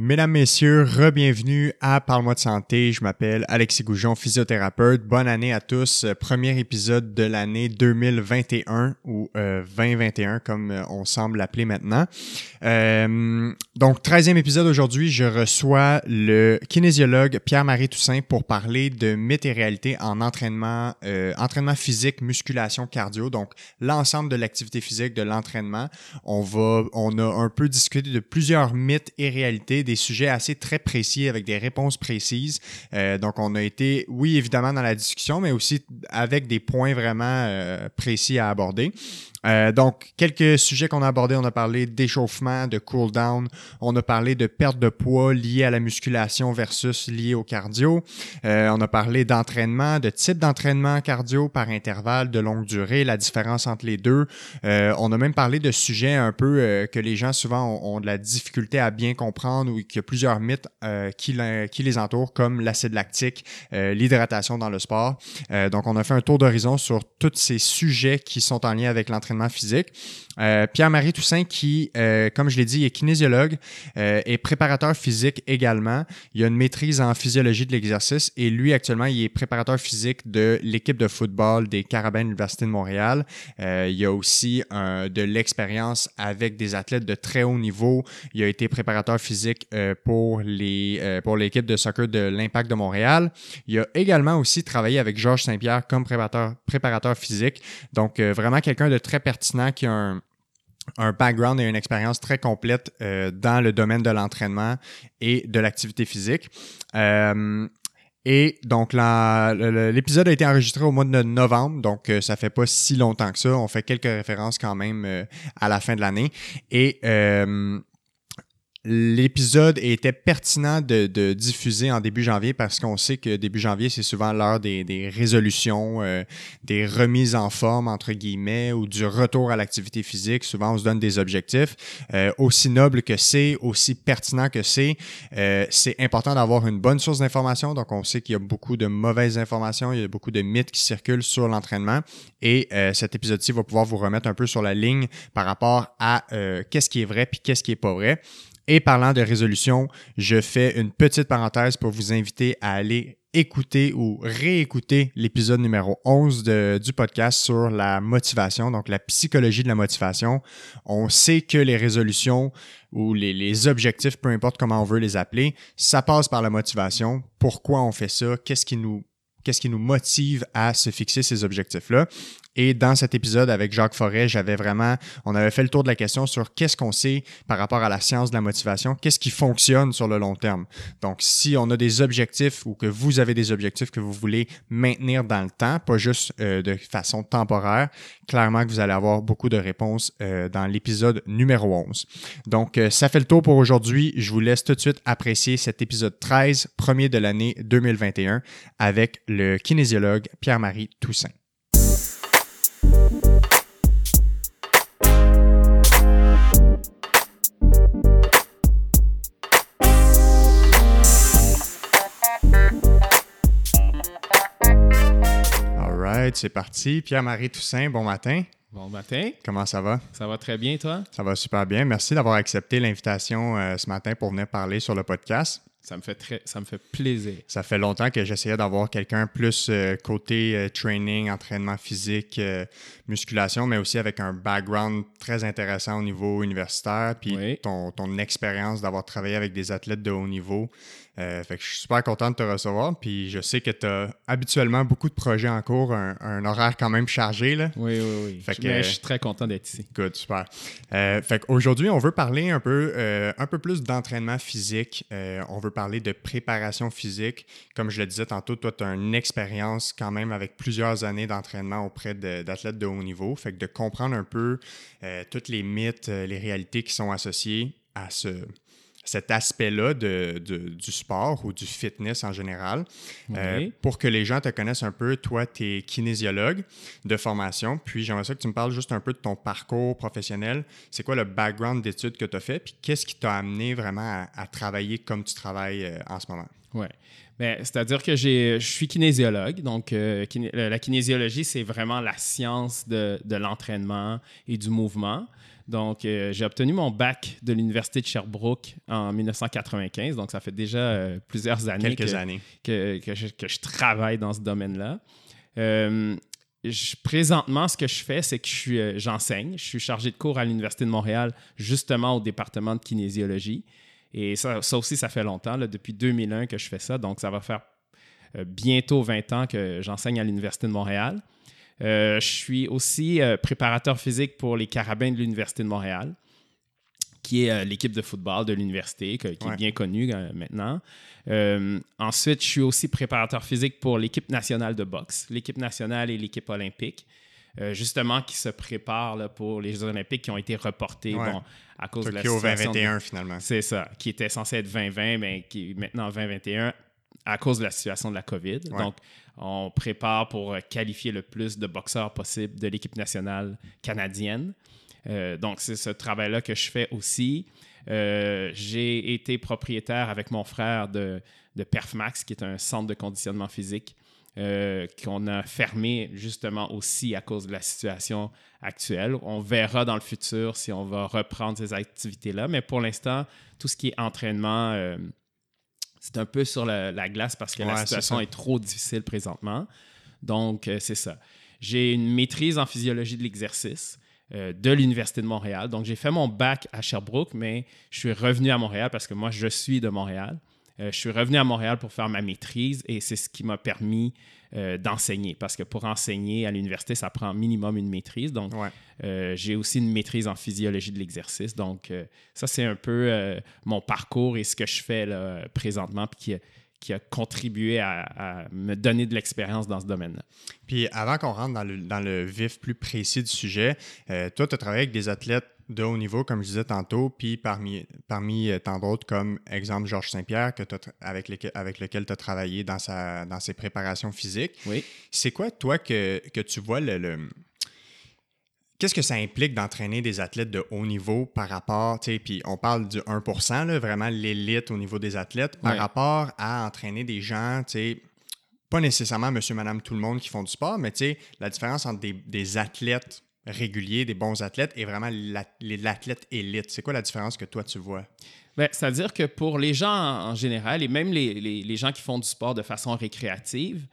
Mesdames, Messieurs, re-bienvenue à Parle-moi de santé. Je m'appelle Alexis Goujon, physiothérapeute. Bonne année à tous. Premier épisode de l'année 2021 ou euh, 2021 comme euh, on semble l'appeler maintenant. Euh, donc, 13e épisode aujourd'hui, je reçois le kinésiologue Pierre-Marie Toussaint pour parler de mythes et réalités en entraînement, euh, entraînement physique, musculation, cardio. Donc, l'ensemble de l'activité physique, de l'entraînement. On va, on a un peu discuté de plusieurs mythes et réalités des sujets assez très précis avec des réponses précises. Euh, donc, on a été, oui, évidemment, dans la discussion, mais aussi avec des points vraiment euh, précis à aborder. Euh, donc, quelques sujets qu'on a abordés, on a parlé d'échauffement, de cool down, on a parlé de perte de poids liée à la musculation versus liée au cardio. Euh, on a parlé d'entraînement, de type d'entraînement cardio par intervalle de longue durée, la différence entre les deux. Euh, on a même parlé de sujets un peu euh, que les gens souvent ont, de la difficulté à bien comprendre ou qu'il y a plusieurs mythes euh, qui, qui, les entourent, comme l'acide lactique, l'hydratation dans le sport. donc, on a fait un tour d'horizon sur tous ces sujets qui sont en lien avec l'entraînement physique. Euh, Pierre-Marie Toussaint, qui, euh, comme je l'ai dit, est kinésiologue euh, et préparateur physique également. Il a une maîtrise en physiologie de l'exercice et lui, actuellement, il est préparateur physique de l'équipe de football des Carabins de l'Université de Montréal. Euh, il a aussi de l'expérience avec des athlètes de très haut niveau. Il a été préparateur physique euh, pour les euh, pour l'équipe de soccer de l'Impact de Montréal. Il a également aussi travaillé avec Georges Saint-Pierre comme préparateur, préparateur physique. Donc, vraiment quelqu'un de très pertinent qui a un, un background et une expérience très complète euh, dans le domaine de l'entraînement et de l'activité physique. Euh, et donc, l'épisode a été enregistré au mois de novembre, donc euh, ça fait pas si longtemps que ça. On fait quelques références quand même euh, à la fin de l'année. Et euh, L'épisode était pertinent de, diffuser en début janvier parce qu'on sait que début janvier, c'est souvent l'heure des, résolutions, euh, des remises en forme, entre guillemets, ou du retour à l'activité physique. Souvent, on se donne des objectifs. Euh, aussi noble que c'est, aussi pertinent que c'est, euh, c'est important d'avoir une bonne source d'information. Donc, on sait qu'il y a beaucoup de mauvaises informations, il y a beaucoup de mythes qui circulent sur l'entraînement. Et cet épisode-ci va pouvoir vous remettre un peu sur la ligne par rapport à qu'est-ce qui est vrai puis qu'est-ce qui est pas vrai. Et parlant de résolution, je fais une petite parenthèse pour vous inviter à aller écouter ou réécouter l'épisode numéro 11 de, du podcast sur la motivation, donc la psychologie de la motivation. On sait que les résolutions ou les, les objectifs, peu importe comment on veut les appeler, ça passe par la motivation. Pourquoi on fait ça? Qu'est-ce qui nous qu'est-ce qui nous motive à se fixer ces objectifs-là? Et dans cet épisode avec Jacques Forêt, j'avais vraiment, on avait fait le tour de la question sur qu'est-ce qu'on sait par rapport à la science de la motivation, qu'est-ce qui fonctionne sur le long terme. Donc, si on a des objectifs ou que vous avez des objectifs que vous voulez maintenir dans le temps, pas juste euh, de façon temporaire, clairement que vous allez avoir beaucoup de réponses euh, dans l'épisode numéro 11. Donc, euh, ça fait le tour pour aujourd'hui. Je vous laisse tout de suite apprécier cet épisode 13, premier de l'année 2021, avec le kinésiologue Pierre-Marie Toussaint. C'est parti. Pierre-Marie Toussaint, bon matin. Bon matin. Comment ça va? Ça va très bien, toi? Ça va super bien. Merci d'avoir accepté l'invitation euh, ce matin pour venir parler sur le podcast. Ça me fait très, ça me fait plaisir. Ça fait longtemps que j'essayais d'avoir quelqu'un plus euh, côté euh, training, entraînement physique, musculation, mais aussi avec un background très intéressant au niveau universitaire, puis Oui. ton, ton expérience d'avoir travaillé avec des athlètes de haut niveau. Euh, fait que je suis super content de te recevoir, puis je sais que tu as habituellement beaucoup de projets en cours, un, un horaire quand même chargé. Là. Oui, oui, oui. Fait je, que- mais je suis très content d'être ici. Good, super. Euh, fait qu'aujourd'hui, on veut parler un peu, euh, un peu plus d'entraînement physique. Euh, on veut parler de préparation physique. Comme je le disais tantôt, toi, tu as une expérience quand même avec plusieurs années d'entraînement auprès d'athlètes de, haut niveau. Fait que de comprendre un peu tous les mythes, les réalités qui sont associées à ce cet aspect-là de, de- du sport ou du fitness en général. Euh, Oui. pour que les gens te connaissent un peu, toi, tu es kinésiologue de formation, puis j'aimerais ça que tu me parles juste un peu de ton parcours professionnel. C'est quoi le background d'études que tu as fait, puis qu'est-ce qui t'a amené vraiment à, à travailler comme tu travailles euh, en ce moment? Ouais. Ben, C'est-à-dire que je suis kinésiologue. Donc, euh, kiné- la kinésiologie, c'est vraiment la science de, de l'entraînement et du mouvement. Donc, euh, j'ai obtenu mon bac de l'Université de Sherbrooke en 1995. Donc, ça fait déjà euh, plusieurs années, Quelques que, années. que, que je, que je travaille dans ce domaine-là. Euh, je- présentement, ce que je fais, c'est que je j'enseigne. Je suis chargé de cours à l'Université de Montréal, justement au département de kinésiologie. Et ça, ça aussi, ça fait longtemps, là, depuis 2001 que je fais ça. Donc, ça va faire bientôt 20 ans que j'enseigne à l'Université de Montréal. Euh, je suis aussi euh, préparateur physique pour les Carabins de l'Université de Montréal, qui est euh, l'équipe de football de l'université, qui Ouais. est bien connue euh, maintenant. Euh, ensuite, je suis aussi préparateur physique pour l'équipe nationale de boxe, l'équipe nationale et l'équipe olympique, justement qui se préparent là, pour les Jeux olympiques qui ont été reportés Ouais. bon, à cause de la situation. de- 2021, finalement. c'est ça, qui était censé être 2020, mais qui est maintenant 2021 à cause de la situation de la COVID. Ouais. Donc, on prépare pour qualifier le plus de boxeurs possible de l'équipe nationale canadienne. Euh, donc, c'est ce travail-là que je fais aussi. Euh, J'ai été propriétaire avec mon frère de, Perfmax, qui est un centre de conditionnement physique euh, qu'on a fermé justement aussi à cause de la situation actuelle. On verra dans le futur si on va reprendre ces activités-là, mais pour l'instant, tout ce qui est entraînement, c'est un peu sur la, la glace parce que Ouais, la situation est, trop difficile présentement. Donc, euh, c'est ça. J'ai une maîtrise en physiologie de l'exercice euh, de l'Université de Montréal. Donc, j'ai fait mon bac à Sherbrooke, mais je suis revenu à Montréal parce que moi, je suis de Montréal. Euh, je suis revenu à Montréal pour faire ma maîtrise et c'est ce qui m'a permis euh, d'enseigner. Parce que pour enseigner à l'université, ça prend minimum une maîtrise. Donc, Ouais. euh, j'ai aussi une maîtrise en physiologie de l'exercice. Donc, ça, c'est un peu mon parcours et ce que je fais là, présentement, puis qui a, qui a contribué à, à me donner de l'expérience dans ce domaine-là. Puis avant qu'on rentre dans le, dans le vif plus précis du sujet, euh, toi, tu as travaillé avec des athlètes de haut niveau, comme je disais tantôt, puis parmi, parmi euh, tant d'autres, comme exemple Georges Saint-Pierre, que avec, lesquels- avec lequel tu as travaillé dans, sa, dans ses préparations physiques. Oui. C'est quoi, toi, que, que tu vois le. le- Qu'est-ce que ça implique d'entraîner des athlètes de haut niveau par rapport, tu sais, puis on parle du 1%, là, vraiment l'élite au niveau des athlètes, par Ouais. rapport à entraîner des gens, tu sais, pas nécessairement monsieur, madame, tout le monde qui font du sport, mais tu sais, la différence entre des, des athlètes réguliers, des bons athlètes, et vraiment l'athlète élite. C'est quoi la différence que toi, tu vois? Ben, C'est-à-dire que pour les gens en, général, et même les, gens qui font du sport de façon récréative,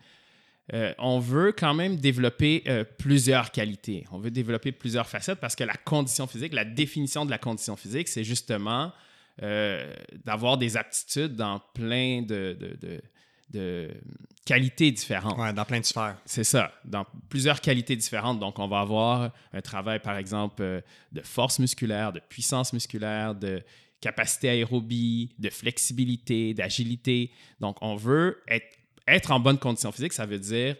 euh, on veut quand même développer euh, plusieurs qualités. On veut développer plusieurs facettes parce que la condition physique, la définition de la condition physique, c'est justement euh, d'avoir des aptitudes dans plein de qualités différentes. Ouais, dans plein de sphères. C'est ça, dans plusieurs qualités différentes. Donc, on va avoir un travail, par exemple, euh, de force musculaire, de puissance musculaire, de capacité aérobie, de flexibilité, d'agilité. Donc, on veut être, être en bonne condition physique, ça veut dire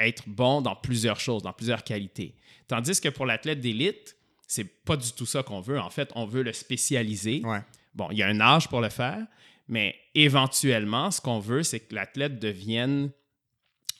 être bon dans plusieurs choses, dans plusieurs qualités. Tandis que pour l'athlète d'élite, c'est pas du tout ça qu'on veut. En fait, on veut le spécialiser. Ouais. Bon, il y a un âge pour le faire, mais éventuellement, ce qu'on veut, c'est que l'athlète devienne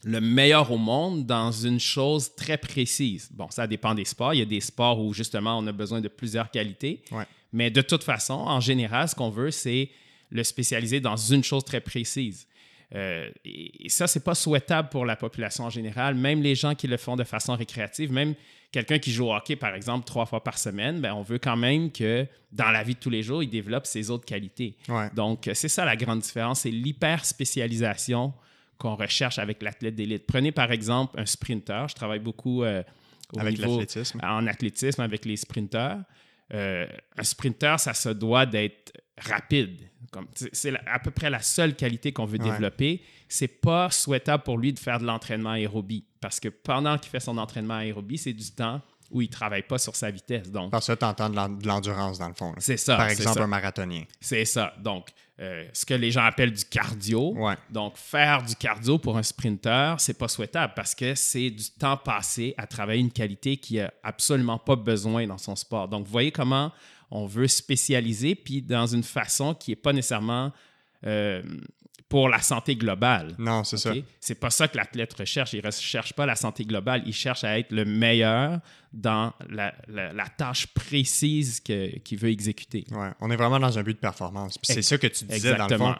le meilleur au monde dans une chose très précise. Bon, ça dépend des sports. Il y a des sports où justement on a besoin de plusieurs qualités. Ouais. Mais de toute façon, en général, ce qu'on veut, c'est le spécialiser dans une chose très précise. Euh, et et ça, c'est pas souhaitable pour la population en général. Même les gens qui le font de façon récréative, même quelqu'un qui joue au hockey, par exemple, trois fois par semaine, ben, on veut quand même que dans la vie de tous les jours, il développe ses autres qualités. Ouais. Donc, euh, c'est ça la grande différence, c'est l'hyper-spécialisation qu'on recherche avec l'athlète d'élite. Prenez par exemple un sprinter. Je travaille beaucoup euh, au Avec niveau- en athlétisme avec les sprinteurs. Euh, un sprinter, ça se doit d'être rapide. C'est à peu près la seule qualité qu'on veut Ouais. développer. C'est pas souhaitable pour lui de faire de l'entraînement aérobie parce que pendant qu'il fait son entraînement aérobie, c'est du temps où il travaille pas sur sa vitesse. Donc, Parce que tu entends de l'en- de l'endurance, dans le fond. c'est ça. Par exemple, ça. un marathonien. C'est ça. Donc, euh, ce que les gens appellent du cardio. Ouais. Donc, faire du cardio pour un sprinter, c'est pas souhaitable parce que c'est du temps passé à travailler une qualité qui a absolument pas besoin dans son sport. Donc, vous voyez comment on veut spécialiser, puis dans une façon qui est pas nécessairement euh, pour la santé globale. Non, c'est ça. OK? C'est pas ça que l'athlète recherche. Il recherche pas la santé globale. Il cherche à être le meilleur dans la, la- la tâche précise qu'il veut exécuter. Ouais, on est vraiment dans un but de performance. C'est ça que tu disais dans le exactement. fond.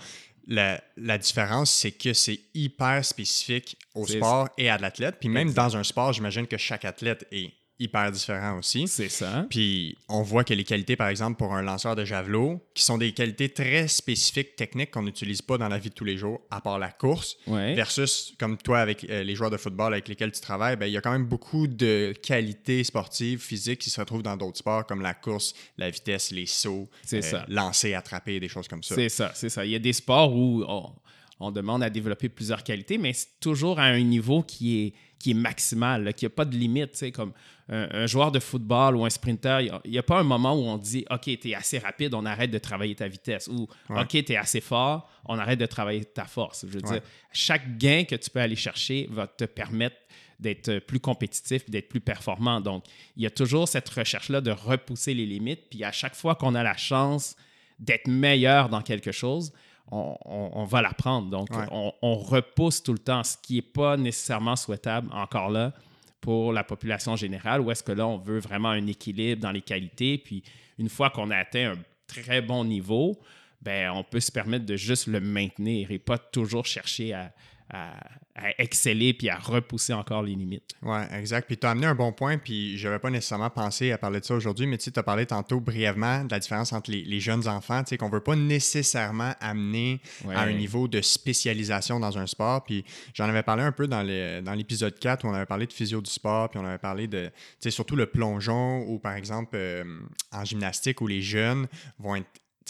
La, la différence, c'est que c'est hyper spécifique au sport et à l'athlète. Puis même dans un sport, j'imagine que chaque athlète est hyper différents aussi. C'est ça. Puis on voit que les qualités, par exemple, pour un lanceur de javelot, qui sont des qualités très spécifiques, techniques, qu'on n'utilise pas dans la vie de tous les jours, à part la course, Ouais. versus comme toi avec euh, les joueurs de football avec lesquels tu travailles, ben, il y a quand même beaucoup de qualités sportives, physiques qui se retrouvent dans d'autres sports comme la course, la vitesse, les sauts, C'est ça. lancer, attraper, des choses comme ça. C'est ça, c'est ça. Il y a des sports où on, on demande à développer plusieurs qualités, mais c'est toujours à un niveau qui est, qui est maximal, là, qui n'a pas de limite. tu sais, Comme un, un joueur de football ou un sprinter, il n'y a, pas un moment où on dit OK, tu es assez rapide, on arrête de travailler ta vitesse. Ou Ouais. OK, tu es assez fort, on arrête de travailler ta force. Je veux Ouais. dire, chaque gain que tu peux aller chercher va te permettre d'être plus compétitif, d'être plus performant. Donc, il y a toujours cette recherche-là de repousser les limites. Puis à chaque fois qu'on a la chance d'être meilleur dans quelque chose, on, on- on va l'apprendre. Donc, Ouais. on, on repousse tout le temps, ce qui n'est pas nécessairement souhaitable encore là pour la population générale, où est-ce que là, on veut vraiment un équilibre dans les qualités. Puis, une fois qu'on a atteint un très bon niveau, ben, on peut se permettre de juste le maintenir et pas toujours chercher à, à- à exceller puis à repousser encore les limites. Ouais, exact. Puis tu as amené un bon point, puis je n'avais pas nécessairement pensé à parler de ça aujourd'hui, mais tu as parlé tantôt brièvement de la différence entre les, les jeunes enfants, tu sais, qu'on ne veut pas nécessairement amener Ouais. à un niveau de spécialisation dans un sport. Puis j'en avais parlé un peu dans le- dans l'épisode 4 où on avait parlé de physio du sport, puis on avait parlé de, tu sais, surtout le plongeon ou par exemple euh, en gymnastique où les jeunes vont être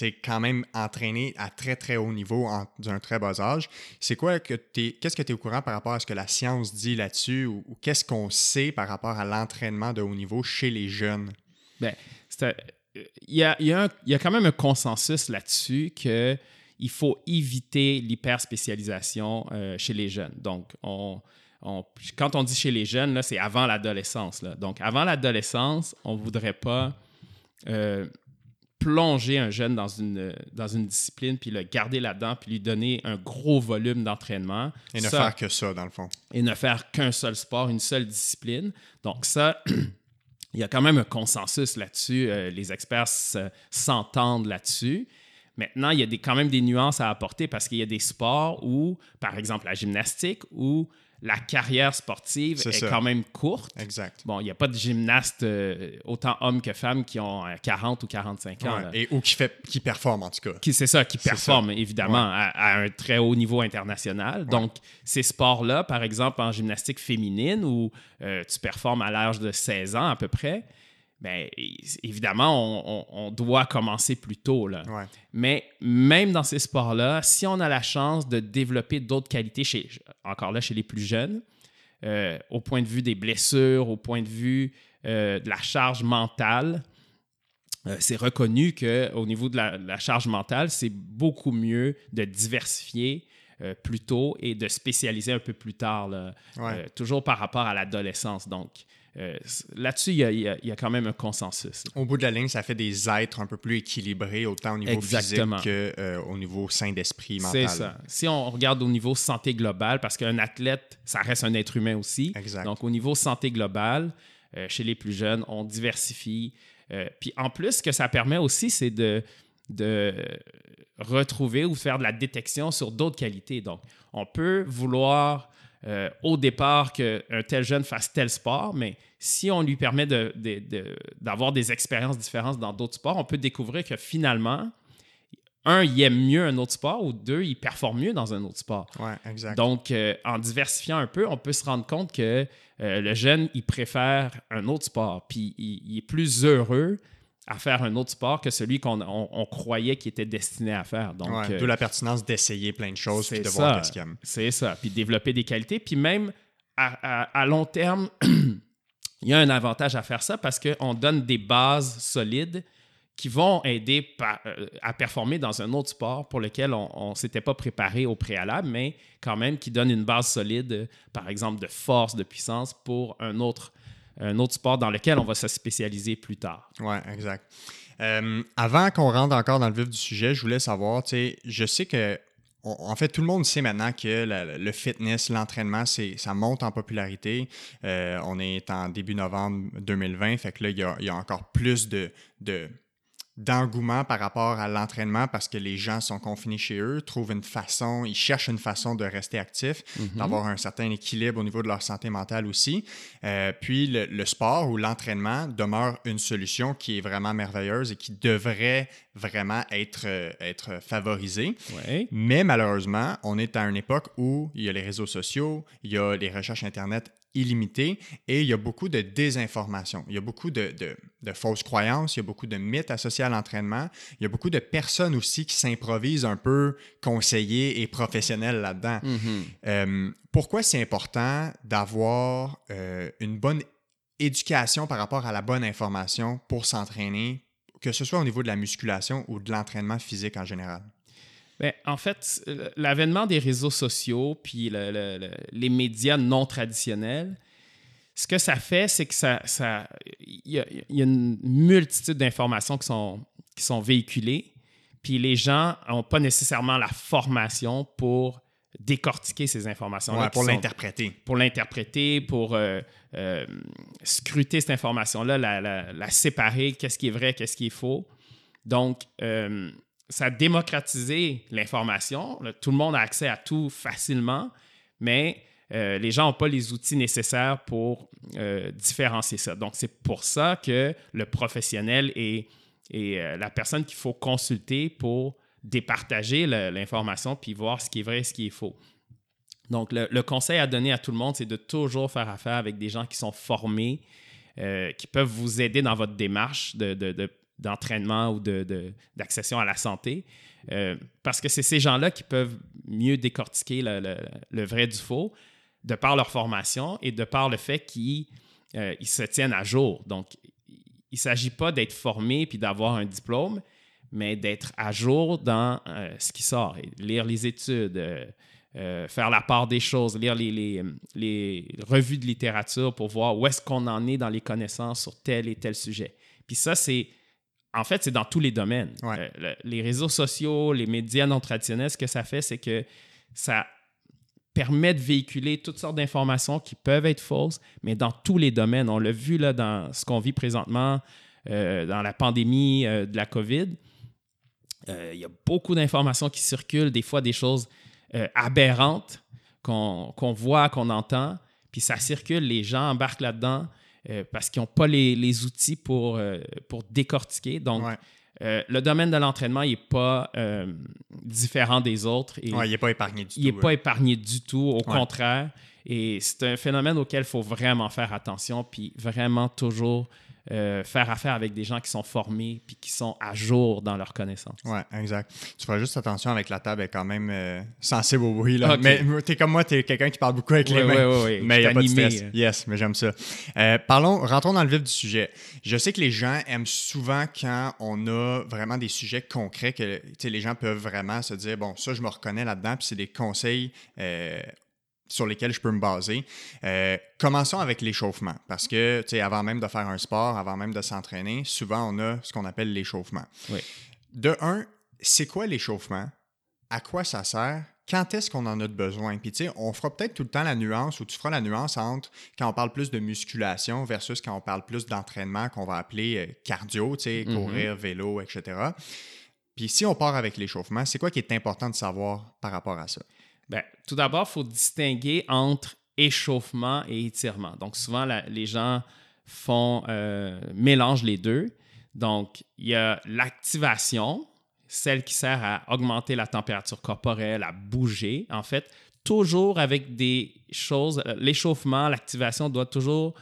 quand même entraînés à très très haut niveau d'un très bas âge. C'est quoi que tu Qu'est-ce que tu es au courant par rapport à ce que la science dit là-dessus ou, qu'est-ce qu'on sait par rapport à l'entraînement de haut niveau chez les jeunes? Ben, il y a, y a y a quand même un consensus là-dessus que il faut éviter l'hyperspécialisation euh, chez les jeunes. Donc, on, on- quand on dit chez les jeunes, là, c'est avant l'adolescence. là. Donc, avant l'adolescence, on ne voudrait pas euh, plonger un jeune dans une, dans une discipline, puis le garder là-dedans, puis lui donner un gros volume d'entraînement. Et ne Ça- faire que ça, dans le fond. et ne faire qu'un seul sport, une seule discipline. Donc ça, il y a quand même un consensus là-dessus. Euh, les experts se- s'entendent là-dessus. Maintenant, il y a des, quand même des nuances à apporter parce qu'il y a des sports où, par exemple la gymnastique, où la carrière sportive est quand même courte. Exact. Bon, il n'y a pas de gymnastes, euh, autant hommes que femmes, qui ont euh, 40 ou 45 ans. Ouais. Et ou qui, fait, qui performe, en tout cas. Qui- C'est ça, qui performent évidemment à, à un très haut niveau international. Donc, ces sports-là, par exemple en gymnastique féminine, où euh, tu performes à l'âge de 16 ans à peu près, bien, évidemment, on, on- on doit commencer plus tôt. Là. Ouais. Mais même dans ces sports-là, si on a la chance de développer d'autres qualités, chez, encore là, chez les plus jeunes, euh, au point de vue des blessures, au point de vue euh, de la charge mentale, euh, c'est reconnu qu'au niveau de la, la charge mentale, c'est beaucoup mieux de diversifier euh, plus tôt et de spécialiser un peu plus tard, là, Ouais. euh, toujours par rapport à l'adolescence. Donc, euh, là-dessus, il y a- y, y quand même un consensus. Au bout de la ligne, ça fait des êtres un peu plus équilibrés, autant au niveau Exactement. physique qu'au niveau sain d'esprit C'est mental. ça. Si on regarde au niveau santé globale, parce qu'un athlète, ça reste un être humain aussi. Exact. Donc, au niveau santé globale, euh, chez les plus jeunes, on diversifie. Euh, puis en plus, ce que ça permet aussi, c'est de, de retrouver ou faire de la détection sur d'autres qualités. Donc, on peut vouloir euh, au départ qu'un tel jeune fasse tel sport, mais si on lui permet de- de- de- d'avoir des expériences différentes dans d'autres sports, on peut découvrir que finalement, un, il aime mieux un autre sport, ou deux, il performe mieux dans un autre sport. Ouais, exact. Donc, euh, en diversifiant un peu, on peut se rendre compte que euh, le jeune, il préfère un autre sport, puis il, il est plus heureux à faire un autre sport que celui qu'on on- on croyait qu'il était destiné à faire. Donc, Ouais, euh, D'où la pertinence d'essayer plein de choses puis c'est de voir qu'est-ce qu'il aime. C'est ça. Puis développer des qualités. Puis même à, à- à long terme, il y a un avantage à faire ça parce qu'on donne des bases solides qui vont aider par- euh, à performer dans un autre sport pour lequel on ne s'était pas préparé au préalable, mais quand même qui donne une base solide, euh, par exemple de force, de puissance, pour un autre, un autre sport dans lequel on va se spécialiser plus tard. Oui, exact. Euh, avant qu'on rentre encore dans le vif du sujet, je voulais savoir, tu sais, je sais que, en fait, tout le monde sait maintenant que le fitness, l'entraînement, ça monte en popularité. Euh, on est en début novembre 2020, fait que là, il y a, encore plus de, d'engouement par rapport à l'entraînement parce que les gens sont confinés chez eux, trouvent une façon, ils cherchent une façon de rester actifs, Mhm. d'avoir un certain équilibre au niveau de leur santé mentale aussi. Euh, puis le, le sport ou l'entraînement demeure une solution qui est vraiment merveilleuse et qui devrait vraiment être, euh, être favorisée. Ouais. Mais malheureusement, on est à une époque où il y a les réseaux sociaux, il y a les recherches Internet illimitées et il y a beaucoup de désinformation. Il y a beaucoup de, de- de fausses croyances, il y a beaucoup de mythes associés à l'entraînement. Il y a beaucoup de personnes aussi qui s'improvisent un peu conseillers et professionnels là-dedans. Mhm. Euh, pourquoi c'est important d'avoir euh, une bonne éducation par rapport à la bonne information pour s'entraîner, que ce soit au niveau de la musculation ou de l'entraînement physique en général? Ben, en fait, l'avènement des réseaux sociaux puis le- le- le- les médias non traditionnels, ce que ça fait, c'est que ça, y, a, il y a une multitude d'informations qui sont, qui sont véhiculées, puis les gens n'ont pas nécessairement la formation pour décortiquer ces informations Ouais, pour l'interpréter. pour l'interpréter, pour euh, euh, scruter cette information-là, la, la- la séparer, qu'est-ce qui est vrai, qu'est-ce qui est faux. Donc, euh, ça a démocratisé l'information. Tout le monde a accès à tout facilement, mais euh, les gens n'ont pas les outils nécessaires pour euh, différencier ça. Donc, c'est pour ça que le professionnel est, euh, la personne qu'il faut consulter pour départager l'information puis voir ce qui est vrai et ce qui est faux. Donc, le, conseil à donner à tout le monde, c'est de toujours faire affaire avec des gens qui sont formés, qui peuvent vous aider dans votre démarche de- d'entraînement ou de- de- d'accession à la santé. Euh, parce que c'est ces gens-là qui peuvent mieux décortiquer le, le- vrai du faux de par leur formation et de par le fait qu'ils euh, se tiennent à jour. Donc, il ne s'agit pas d'être formé puis d'avoir un diplôme, mais d'être à jour dans euh, ce qui sort. Lire les études, faire la part des choses, lire les, les, les revues de littérature pour voir où est-ce qu'on en est dans les connaissances sur tel et tel sujet. Puis ça, c'est... En fait, c'est dans tous les domaines. Ouais. Euh, le- les réseaux sociaux, les médias non traditionnels, ce que ça fait, c'est que ça permet de véhiculer toutes sortes d'informations qui peuvent être fausses, mais dans tous les domaines. On l'a vu là, dans ce qu'on vit présentement, euh, dans la pandémie euh, de la COVID. Il y a beaucoup d'informations qui circulent, des fois des choses aberrantes qu'on qu'on voit, qu'on entend, puis ça circule, les gens embarquent là-dedans euh, parce qu'ils n'ont pas les, les outils pour, euh, pour décortiquer. Donc, Ouais. euh, le domaine de l'entraînement n'est pas différent des autres. Et Ouais, il n'est pas épargné du il n'est tout. pas euh. épargné du tout, au Ouais. contraire. Et c'est un phénomène auquel il faut vraiment faire attention, puis vraiment toujours euh, faire affaire avec des gens qui sont formés, puis qui sont à jour dans leurs connaissances. Ouais, exact. Tu feras juste attention avec la table, elle est quand même euh, sensible au bruit. Là. Ok. Mais t'es comme moi, t'es quelqu'un qui parle beaucoup avec les mains. ouais, ouais. Mais il n'y a pas de stress. euh. Yes, mais j'aime ça. Euh, parlons, rentrons dans le vif du sujet. Je sais que les gens aiment souvent quand on a vraiment des sujets concrets que les gens peuvent vraiment se dire bon, ça, je me reconnais là-dedans, puis c'est des conseils. Sur lesquels je peux me baser. Euh, commençons avec l'échauffement, parce que, tu sais, avant même de faire un sport, avant même de s'entraîner, souvent on a ce qu'on appelle l'échauffement. Oui. De un, c'est quoi l'échauffement? À quoi ça sert? Quand est-ce qu'on en a de besoin? Puis, tu sais, on fera peut-être tout le temps la nuance, ou tu feras la nuance entre quand on parle plus de musculation versus quand on parle plus d'entraînement qu'on va appeler euh, cardio, tu sais, Mhm. courir, vélo, etc. Puis, si on part avec l'échauffement, c'est quoi qui est important de savoir par rapport à ça? Ben, tout d'abord, il faut distinguer entre échauffement et étirement. Donc, souvent, les gens font, euh, mélangent les deux. Donc, il y a l'activation, celle qui sert à augmenter la température corporelle, à bouger. En fait, toujours avec des choses, euh, l'échauffement, l'activation doit toujours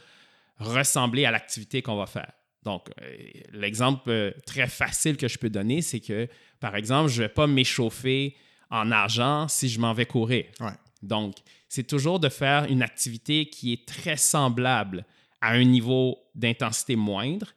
ressembler à l'activité qu'on va faire. Donc, euh, l'exemple très facile que je peux donner, c'est que, par exemple, je ne vais pas m'échauffer en argent si je m'en vais courir. Ouais. Donc, c'est toujours de faire une activité qui est très semblable à un niveau d'intensité moindre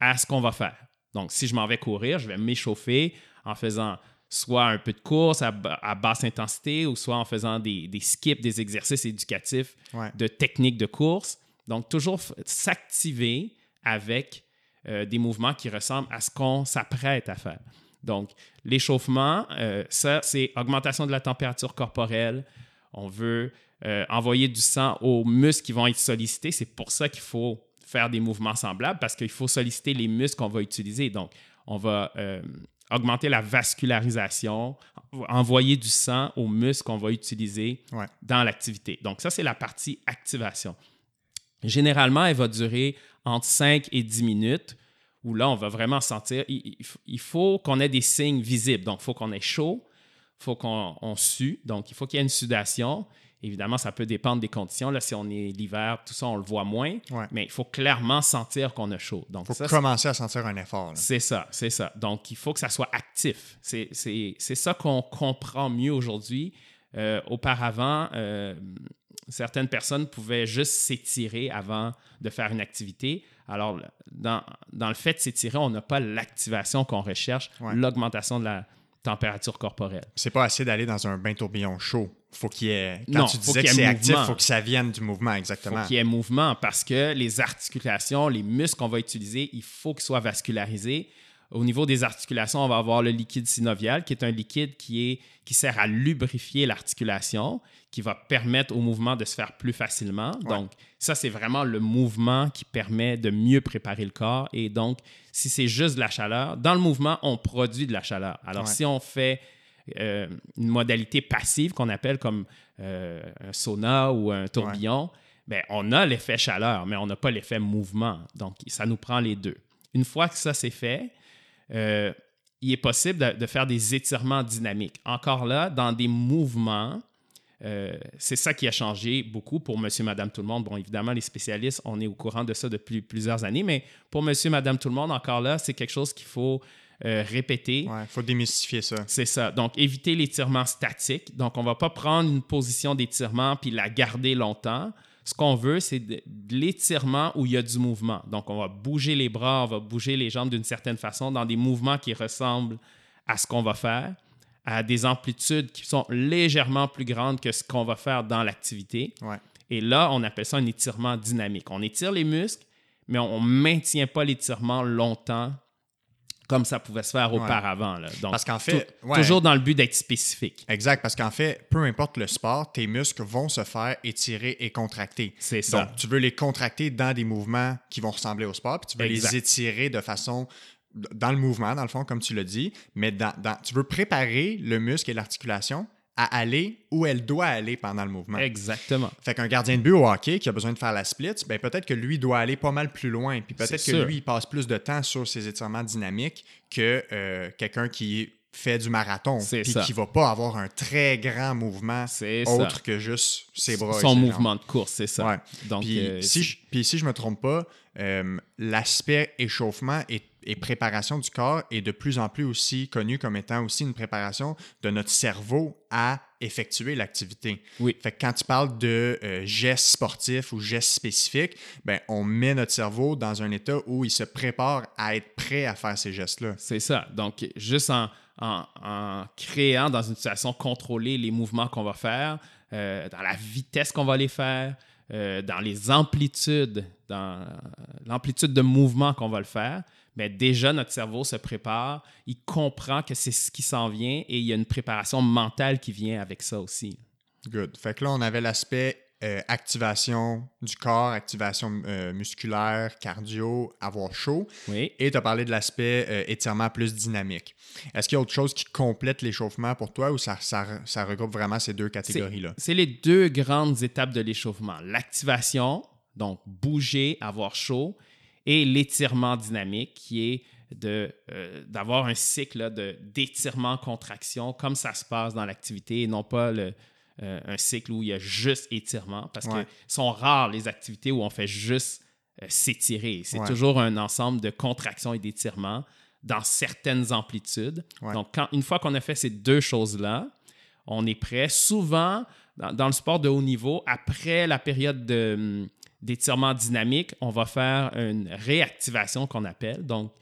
à ce qu'on va faire. Donc, si je m'en vais courir, je vais m'échauffer en faisant soit un peu de course à, ba- à basse intensité ou soit en faisant des, des skips, des exercices éducatifs Ouais. de techniques de course. Donc, toujours s'activer avec euh, des mouvements qui ressemblent à ce qu'on s'apprête à faire. Donc, l'échauffement, euh, ça, c'est augmentation de la température corporelle. On veut euh, envoyer du sang aux muscles qui vont être sollicités. C'est pour ça qu'il faut faire des mouvements semblables parce qu'il faut solliciter les muscles qu'on va utiliser. Donc, on va euh, augmenter la vascularisation, envoyer du sang aux muscles qu'on va utiliser Ouais. dans l'activité. Donc, ça, c'est la partie activation. Généralement, elle va durer entre 5 et 10 minutes, où là, on va vraiment sentir. Il, faut qu'on ait des signes visibles. Donc, il faut qu'on ait chaud, il faut qu'on on sue. Donc, il faut qu'il y ait une sudation. Évidemment, ça peut dépendre des conditions. Là, si on est l'hiver, tout ça, on le voit moins. Ouais. Mais il faut clairement sentir qu'on a chaud. Donc, faut ça, commencer à sentir un effort. c'est ça, c'est ça. Donc, il faut que ça soit actif. C'est ça qu'on comprend mieux aujourd'hui. Euh, auparavant, euh, certaines personnes pouvaient juste s'étirer avant de faire une activité. Alors, dans, dans le fait de s'étirer, on n'a pas l'activation qu'on recherche, Ouais. l'augmentation de la température corporelle. C'est pas assez d'aller dans un bain tourbillon chaud. Faut qu'il y ait. Quand Non, tu faut disais que qu'il y ait c'est actif, faut que ça vienne du mouvement, Il exactement. faut qu'il y ait mouvement parce que les articulations, les muscles qu'on va utiliser, il faut qu'ils soient vascularisés. Au niveau des articulations, on va avoir le liquide synovial, qui est un liquide qui, est, qui sert à lubrifier l'articulation, qui va permettre au mouvement de se faire plus facilement. Donc, ça, c'est vraiment le mouvement qui permet de mieux préparer le corps. Et donc, si c'est juste de la chaleur, dans le mouvement, on produit de la chaleur. Alors, Ouais. si on fait euh, une modalité passive qu'on appelle comme euh, un sauna ou un tourbillon, ben, on a l'effet chaleur, mais on n'a pas l'effet mouvement. Donc, ça nous prend les deux. Une fois que ça c'est fait, euh, il est possible de, de faire des étirements dynamiques. Encore là, dans des mouvements, euh, c'est ça qui a changé beaucoup pour monsieur, madame, tout le monde. Bon, évidemment, les spécialistes, on est au courant de ça depuis plusieurs années, mais pour monsieur, madame, tout le monde, encore là, c'est quelque chose qu'il faut euh, répéter. Ouais, faut démystifier ça. C'est ça. Donc, éviter l'étirement statique. Donc, on ne va pas prendre une position d'étirement puis la garder longtemps. Ce qu'on veut, c'est de, de l'étirement où il y a du mouvement. Donc, on va bouger les bras, on va bouger les jambes d'une certaine façon dans des mouvements qui ressemblent à ce qu'on va faire, à des amplitudes qui sont légèrement plus grandes que ce qu'on va faire dans l'activité. Ouais. Et là, on appelle ça un étirement dynamique. On étire les muscles, mais on ne maintient pas l'étirement longtemps comme ça pouvait se faire auparavant. là. Donc, Parce qu'en fait, ouais. toujours dans le but d'être spécifique. Exact, parce qu'en fait, peu importe le sport, tes muscles vont se faire étirer et contracter. C'est ça. Donc, tu veux les contracter dans des mouvements qui vont ressembler au sport, puis tu veux Exact. les étirer de façon dans le mouvement, dans le fond, comme tu l'as dit, mais dans, dans- tu veux préparer le muscle et l'articulation à aller où elle doit aller pendant le mouvement. Exactement. Fait qu'un gardien de but au hockey qui a besoin de faire la split, ben peut-être que lui doit aller pas mal plus loin. Puis peut-être que sûr. lui, il passe plus de temps sur ses étirements dynamiques que euh, quelqu'un qui fait du marathon. C'est Puis qui va pas avoir un très grand mouvement autre ça. que juste ses bras. Son mouvement de course, c'est ça. Ouais. Donc, Puis, euh, si je, puis si je me trompe pas, euh, l'aspect échauffement et, et préparation du corps est de plus en plus aussi connu comme étant aussi une préparation de notre cerveau à effectuer l'activité. Oui. Fait que quand tu parles de euh, gestes sportifs ou gestes spécifiques, ben, on met notre cerveau dans un état où il se prépare à être prêt à faire ces gestes-là. C'est ça. Donc, juste en, en- en créant dans une situation contrôlée les mouvements qu'on va faire, euh, dans la vitesse qu'on va les faire, euh, dans les amplitudes, dans l'amplitude de mouvement qu'on va le faire, mais déjà notre cerveau se prépare, il comprend que c'est ce qui s'en vient et il y a une préparation mentale qui vient avec ça aussi. Good. Fait que là, on avait l'aspect euh, activation du corps, activation euh, musculaire, cardio, avoir chaud. Oui. Et tu as parlé de l'aspect euh, étirement plus dynamique. Est-ce qu'il y a autre chose qui complète l'échauffement pour toi ou ça, ça, ça regroupe vraiment ces deux catégories-là? C'est les deux grandes étapes de l'échauffement. L'activation, donc bouger, avoir chaud, et l'étirement dynamique, qui est euh, d'avoir un cycle d'étirement-contraction, comme ça se passe dans l'activité, et non pas le, euh, un cycle où il y a juste étirement, parce Ouais. que sont rares les activités où on fait juste euh, s'étirer. C'est Ouais. toujours un ensemble de contractions et d'étirements dans certaines amplitudes. Ouais. Donc, quand, une fois qu'on a fait ces deux choses-là, on est prêt. Souvent, dans, dans le sport de haut niveau, après la période de, hum, d'étirement dynamique, on va faire une réactivation qu'on appelle. Donc,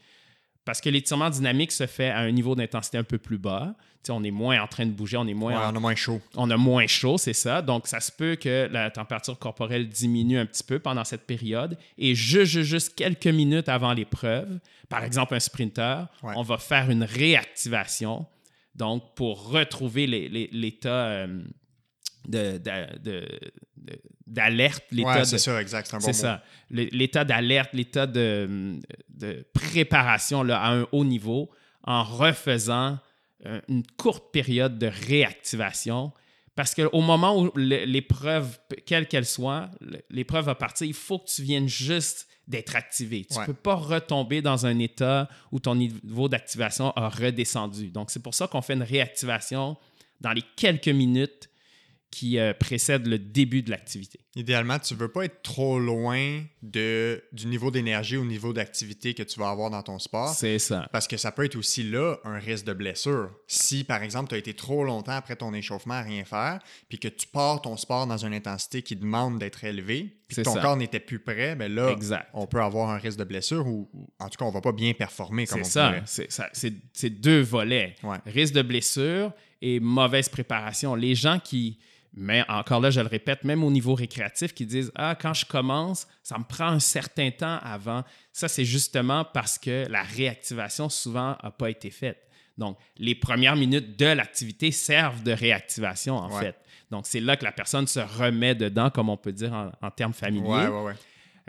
parce que l'étirement dynamique se fait à un niveau d'intensité un peu plus bas. On est moins en train de bouger, on est moins Ouais, en- on a moins chaud. on a moins chaud, c'est ça. Donc, ça se peut que la température corporelle diminue un petit peu pendant cette période. Et juste, juste, quelques minutes avant l'épreuve, par exemple un sprinter, Ouais. on va faire une réactivation. Donc, pour retrouver les- d'alerte, l'état c'est ça, exact, c'est un bon C'est ça. L'état d'alerte, l'état de, de, préparation là, à un haut niveau en refaisant euh, une courte période de réactivation. Parce qu'au moment où l'épreuve, quelle qu'elle soit, l'épreuve va partir, il faut que tu viennes juste d'être activé. Tu ne peux pas retomber dans un état où ton niveau d'activation a redescendu. Donc, c'est pour ça qu'on fait une réactivation dans les quelques minutes qui euh, précèdent le début de l'activité. Idéalement, tu ne veux pas être trop loin de, du niveau d'énergie ou niveau d'activité que tu vas avoir dans ton sport. C'est ça. Parce que ça peut être aussi là un risque de blessure. Si, par exemple, tu as été trop longtemps après ton échauffement à rien faire, puis que tu pars ton sport dans une intensité qui demande d'être élevée, puis que ton corps n'était plus prêt, bien là, on peut avoir un risque de blessure ou, en tout cas, on ne va pas bien performer comme on ça. C'est ça. C'est deux volets. Risque de blessure et mauvaise préparation. Les gens qui mais encore là, je le répète, même au niveau récréatif, qui disent Ah, quand je commence, ça me prend un certain temps avant. Ça, c'est justement parce que la réactivation souvent n'a pas été faite. Donc, les premières minutes de l'activité servent de réactivation, en fait. Donc, c'est là que la personne se remet dedans, comme on peut dire en, termes familiers. Ouais, ouais,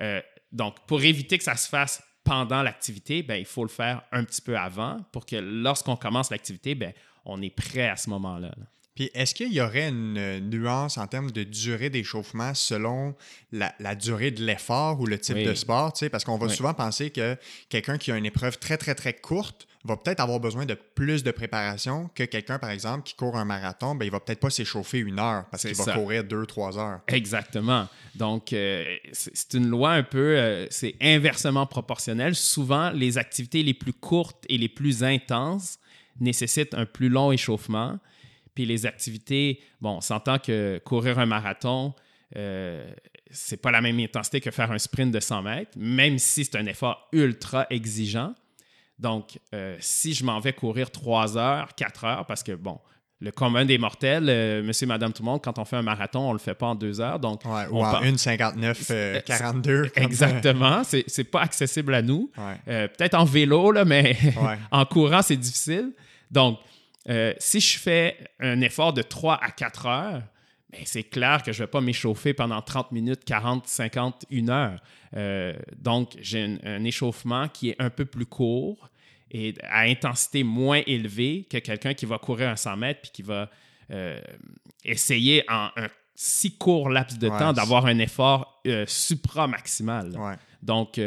euh, donc, pour éviter que ça se fasse pendant l'activité, ben, il faut le faire un petit peu avant pour que lorsqu'on commence l'activité, ben, on est prêt à ce moment-là. là puis est-ce qu'il y aurait une euh, nuance en termes de durée d'échauffement selon la, durée de l'effort ou le type de sport? Parce qu'on va souvent penser que quelqu'un qui a une épreuve très, très, très courte va peut-être avoir besoin de plus de préparation que quelqu'un, par exemple, qui court un marathon, ben, il va peut-être pas s'échauffer une heure parce qu'il va courir deux, trois heures. Exactement. Donc, euh, c'est une loi un peu, euh, c'est inversement proportionnel. Souvent, les activités les plus courtes et les plus intenses nécessitent un plus long échauffement puis les activités, bon, on s'entend que courir un marathon, euh, c'est pas la même intensité que faire un sprint de 100 mètres, même si c'est un effort ultra exigeant. Donc, euh, si je m'en vais courir 3 heures, 4 heures, parce que, bon, le commun des mortels, euh, monsieur, madame, tout le monde, quand on fait un marathon, on le fait pas en 2 heures. Donc, ouais, ou en 1,59, 42. Euh, exactement. C'est, c'est pas accessible à nous. peut-être en vélo, là, mais en courant, c'est difficile. Donc, euh, si je fais un effort de 3 à 4 heures, ben, c'est clair que je ne vais pas m'échauffer pendant 30 minutes, 40, 50, 1 heure. Euh, donc, j'ai un, échauffement qui est un peu plus court et à intensité moins élevée que quelqu'un qui va courir un 100 mètres puis qui va euh, essayer en un si court laps de temps d'avoir un effort supra-maximal. Donc,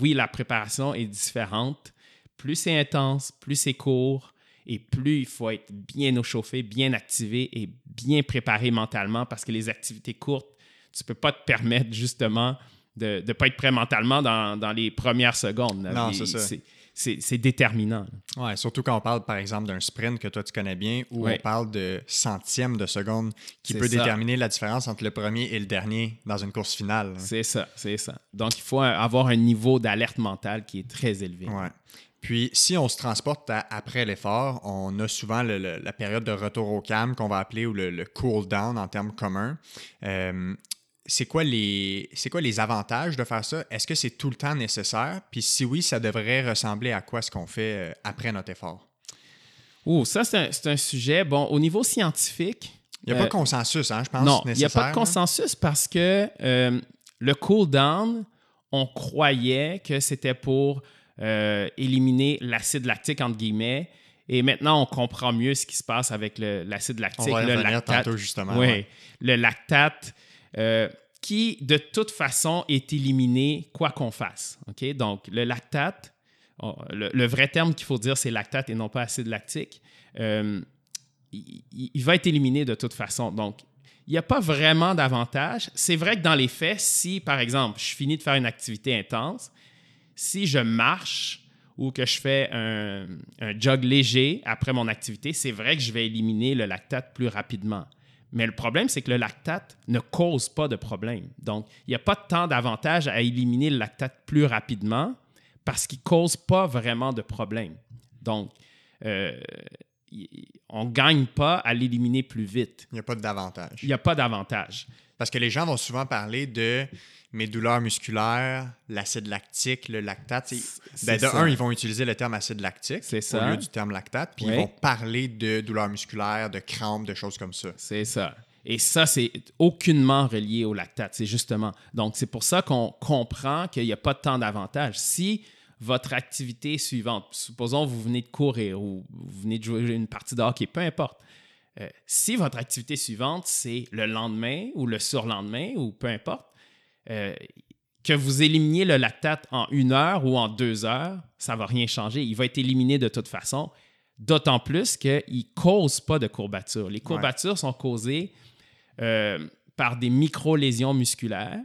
oui, la préparation est différente. Plus c'est intense, plus c'est court, et plus il faut être bien chauffé, bien activé et bien préparé mentalement parce que les activités courtes, tu ne peux pas te permettre justement de ne pas être prêt mentalement dans, les premières secondes. Non, c'est ça. C'est déterminant. Oui, surtout quand on parle, par exemple, d'un sprint que toi tu connais bien, où on parle de centièmes de seconde qui peut déterminer la différence entre le premier et le dernier dans une course finale. C'est ça, c'est ça. Donc, il faut avoir un niveau d'alerte mentale qui est très élevé. Ouais. Puis, si on se transporte après l'effort, on a souvent la période de retour au calme qu'on va appeler ou le, cool down en termes communs. Euh, c'est quoi, les, quoi les avantages de faire ça? Est-ce que c'est tout le temps nécessaire? Puis si oui, ça devrait ressembler à quoi ce qu'on fait euh, après notre effort? Oh, ça, c'est un, sujet. Bon, au niveau scientifique. Il n'y a pas de euh, consensus, hein, je pense. Non, il n'y a pas de consensus parce que le cool down, on croyait que c'était pour euh, éliminer l'acide lactique, entre guillemets. Et maintenant, on comprend mieux ce qui se passe avec l'acide lactique. On va le lactate. Tantôt, justement. Oui, le lactate, euh, qui de toute façon est éliminé quoi qu'on fasse. OK? Donc, le lactate, le, vrai terme qu'il faut dire, c'est lactate et non pas acide lactique. Euh, il, va être éliminé de toute façon. Donc, il n'y a pas vraiment d'avantage. C'est vrai que dans les faits, si, par exemple, je finis de faire une activité intense, si je marche ou que je fais un, jog léger après mon activité, c'est vrai que je vais éliminer le lactate plus rapidement. Mais le problème, c'est que le lactate ne cause pas de problème. Donc, il n'y a pas tant d'avantage à éliminer le lactate plus rapidement parce qu'il ne cause pas vraiment de problème. Donc, euh, on ne gagne pas à l'éliminer plus vite. Il n'y a pas d'avantage. Il n'y a pas d'avantage. Parce que les gens vont souvent parler de mes douleurs musculaires, l'acide lactique, le lactate. Ben, de un, ils vont utiliser le terme acide lactique au lieu du terme lactate, puis ils vont parler de douleurs musculaires, de crampes, de choses comme ça. C'est ça. Et ça, c'est aucunement relié au lactate, c'est justement. Donc, c'est pour ça qu'on comprend qu'il n'y a pas de temps d'avantage. Si votre activité suivante, supposons vous venez de courir ou vous venez de jouer une partie de hockey, peu importe, euh, si votre activité suivante, c'est le lendemain ou le surlendemain ou peu importe, euh, que vous éliminiez le lactate en une heure ou en deux heures, ça ne va rien changer. Il va être éliminé de toute façon, d'autant plus qu'il ne cause pas de courbatures. Les courbatures sont causées euh, par des micro-lésions musculaires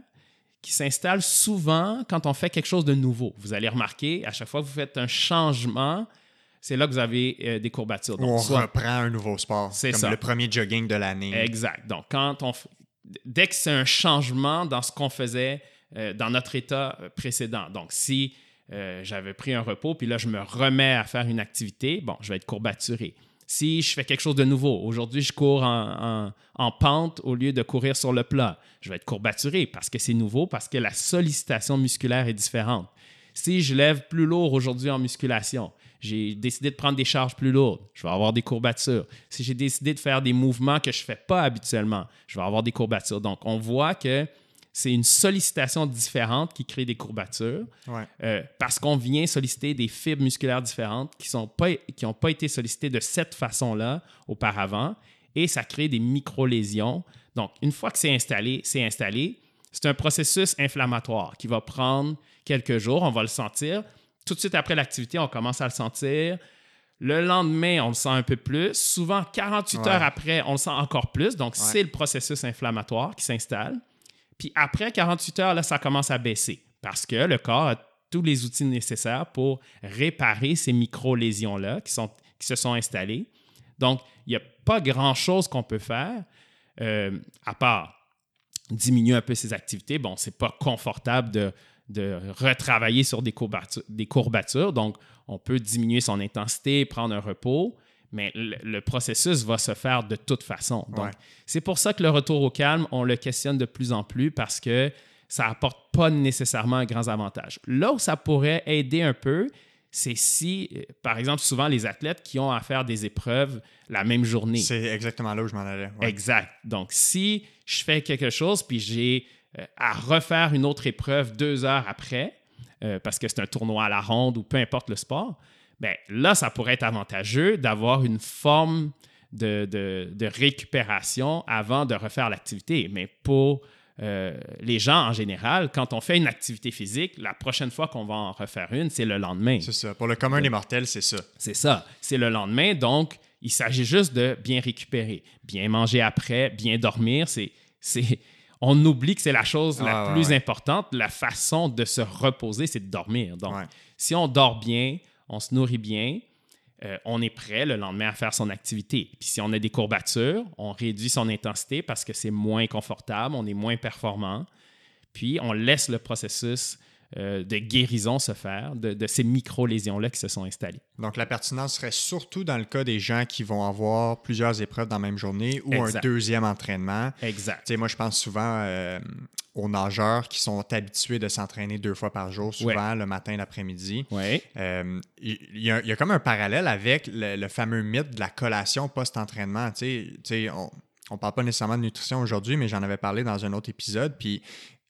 qui s'installent souvent quand on fait quelque chose de nouveau. Vous allez remarquer, à chaque fois que vous faites un changement, c'est là que vous avez euh, des courbatures. Donc, on reprend un nouveau sport. C'est comme le premier jogging de l'année. Exact. Donc, quand on, dès que c'est un changement dans ce qu'on faisait euh, dans notre état précédent. Donc, si j'avais pris un repos, puis là, je me remets à faire une activité, bon, je vais être courbaturé si je fais quelque chose de nouveau, aujourd'hui je cours en, pente au lieu de courir sur le plat, je vais être courbaturé parce que c'est nouveau, parce que la sollicitation musculaire est différente. Si je lève plus lourd aujourd'hui en musculation, j'ai décidé de prendre des charges plus lourdes, je vais avoir des courbatures. Si j'ai décidé de faire des mouvements que je ne fais pas habituellement, je vais avoir des courbatures. Donc, on voit que c'est une sollicitation différente qui crée des courbatures euh, parce qu'on vient solliciter des fibres musculaires différentes qui n'ont pas, qui pas été sollicitées de cette façon-là auparavant et ça crée des micro-lésions. Donc, une fois que c'est installé, c'est installé. C'est un processus inflammatoire qui va prendre quelques jours, on va le sentir. Tout de suite après l'activité, on commence à le sentir. Le lendemain, on le sent un peu plus. Souvent, 48 heures après, on le sent encore plus. Donc, c'est le processus inflammatoire qui s'installe. Puis après 48 heures, là, ça commence à baisser parce que le corps a tous les outils nécessaires pour réparer ces micro-lésions-là qui, qui se sont installées. Donc, il n'y a pas grand-chose qu'on peut faire euh, à part diminuer un peu ses activités. Bon, c'est pas confortable de, de retravailler sur des courbatures, des courbatures, donc on peut diminuer son intensité, prendre un repos, mais le, processus va se faire de toute façon. Donc, c'est pour ça que le retour au calme, on le questionne de plus en plus parce que ça apporte pas nécessairement un grand avantage. Là où ça pourrait aider un peu, c'est si, euh, par exemple, souvent les athlètes qui ont à faire des épreuves la même journée. C'est exactement là où je m'en allais. Exact. Donc, si je fais quelque chose puis j'ai à refaire une autre épreuve deux heures après, euh, parce que c'est un tournoi à la ronde ou peu importe le sport, ben, là, ça pourrait être avantageux d'avoir une forme de, récupération avant de refaire l'activité. Mais pour euh, les gens en général, quand on fait une activité physique, la prochaine fois qu'on va en refaire une, c'est le lendemain. C'est ça. Pour le commun des mortels, c'est ça. C'est ça. C'est le lendemain. Donc, il s'agit juste de bien récupérer, bien manger après, bien dormir. C'est, on oublie que c'est la chose la plus importante. La façon de se reposer, c'est de dormir. Donc, si on dort bien, on se nourrit bien, euh, on est prêt le lendemain à faire son activité. Puis si on a des courbatures, on réduit son intensité parce que c'est moins confortable, on est moins performant. Puis on laisse le processus euh, de guérison se faire de, ces micro-lésions-là qui se sont installées. Donc, la pertinence serait surtout dans le cas des gens qui vont avoir plusieurs épreuves dans la même journée ou un deuxième entraînement. Exact. moi, je pense souvent euh, aux nageurs qui sont habitués de s'entraîner deux fois par jour, souvent le matin et l'après-midi. Oui. Euh, il y, a comme un parallèle avec le, fameux mythe de la collation post-entraînement. Tu sais, on ne parle pas nécessairement de nutrition aujourd'hui, mais j'en avais parlé dans un autre épisode. Puis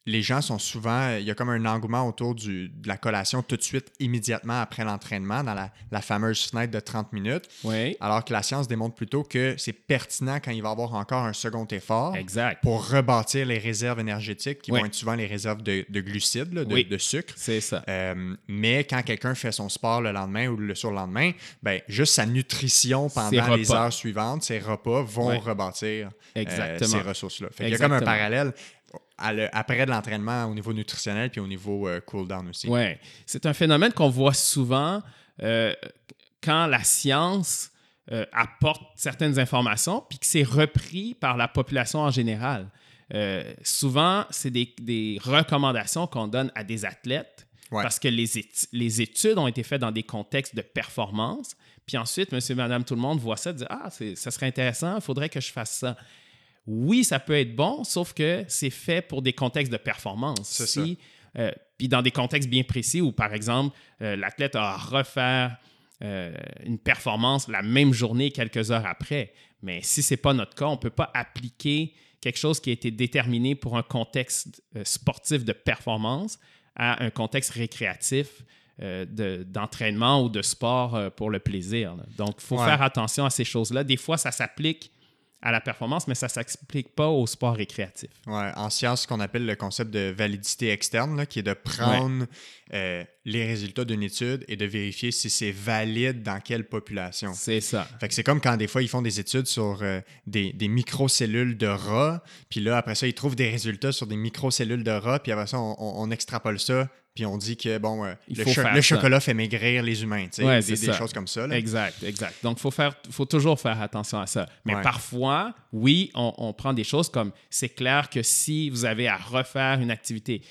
les gens sont souvent, il y a comme un engouement autour du, de la collation tout de suite, immédiatement après l'entraînement, dans la, fameuse fenêtre de 30 minutes. Oui. Alors que la science démontre plutôt que c'est pertinent quand il va y avoir encore un second effort. Exact. Pour rebâtir les réserves énergétiques, qui vont être souvent les réserves de, glucides, de, de, sucre. C'est ça. Euh, mais quand quelqu'un fait son sport le lendemain ou le surlendemain, ben, juste sa nutrition pendant les heures suivantes, ses repas vont rebâtir euh, ces ressources-là. il y a comme un parallèle après de l'entraînement au niveau nutritionnel puis au niveau euh, cool-down aussi. Oui, c'est un phénomène qu'on voit souvent euh, quand la science euh, apporte certaines informations puis que c'est repris par la population en général. souvent, c'est des, recommandations qu'on donne à des athlètes parce que les, les, études ont été faites dans des contextes de performance. Puis ensuite, monsieur, madame, tout le monde voit ça dit Ah, ça serait intéressant, il faudrait que je fasse ça oui, ça peut être bon, sauf que c'est fait pour des contextes de performance. Si, euh, puis dans des contextes bien précis où, par exemple, euh, l'athlète a à refaire euh, une performance la même journée, quelques heures après. Mais si ce n'est pas notre cas, on ne peut pas appliquer quelque chose qui a été déterminé pour un contexte sportif de performance à un contexte récréatif euh, d'entraînement ou de sport pour le plaisir. Donc, il faut faire attention à ces choses-là. Des fois, ça s'applique à la performance, mais ça ne s'explique pas au sport récréatif. Ouais, en science, ce qu'on appelle le concept de validité externe, qui est de prendre euh, les résultats d'une étude et de vérifier si c'est valide dans quelle population. C'est ça. Fait que c'est comme quand des fois ils font des études sur euh, des, des microcellules de rats, puis là après ça ils trouvent des résultats sur des microcellules de rats, puis après ça on, on extrapole ça puis on dit que bon, euh, le, chocolat fait maigrir les humains, tu sais, des, choses comme ça. Exact, exact. Donc, il faut, faire, faut toujours faire attention à ça. Mais parfois, oui, on, prend des choses comme c'est clair que si vous avez à refaire une activité,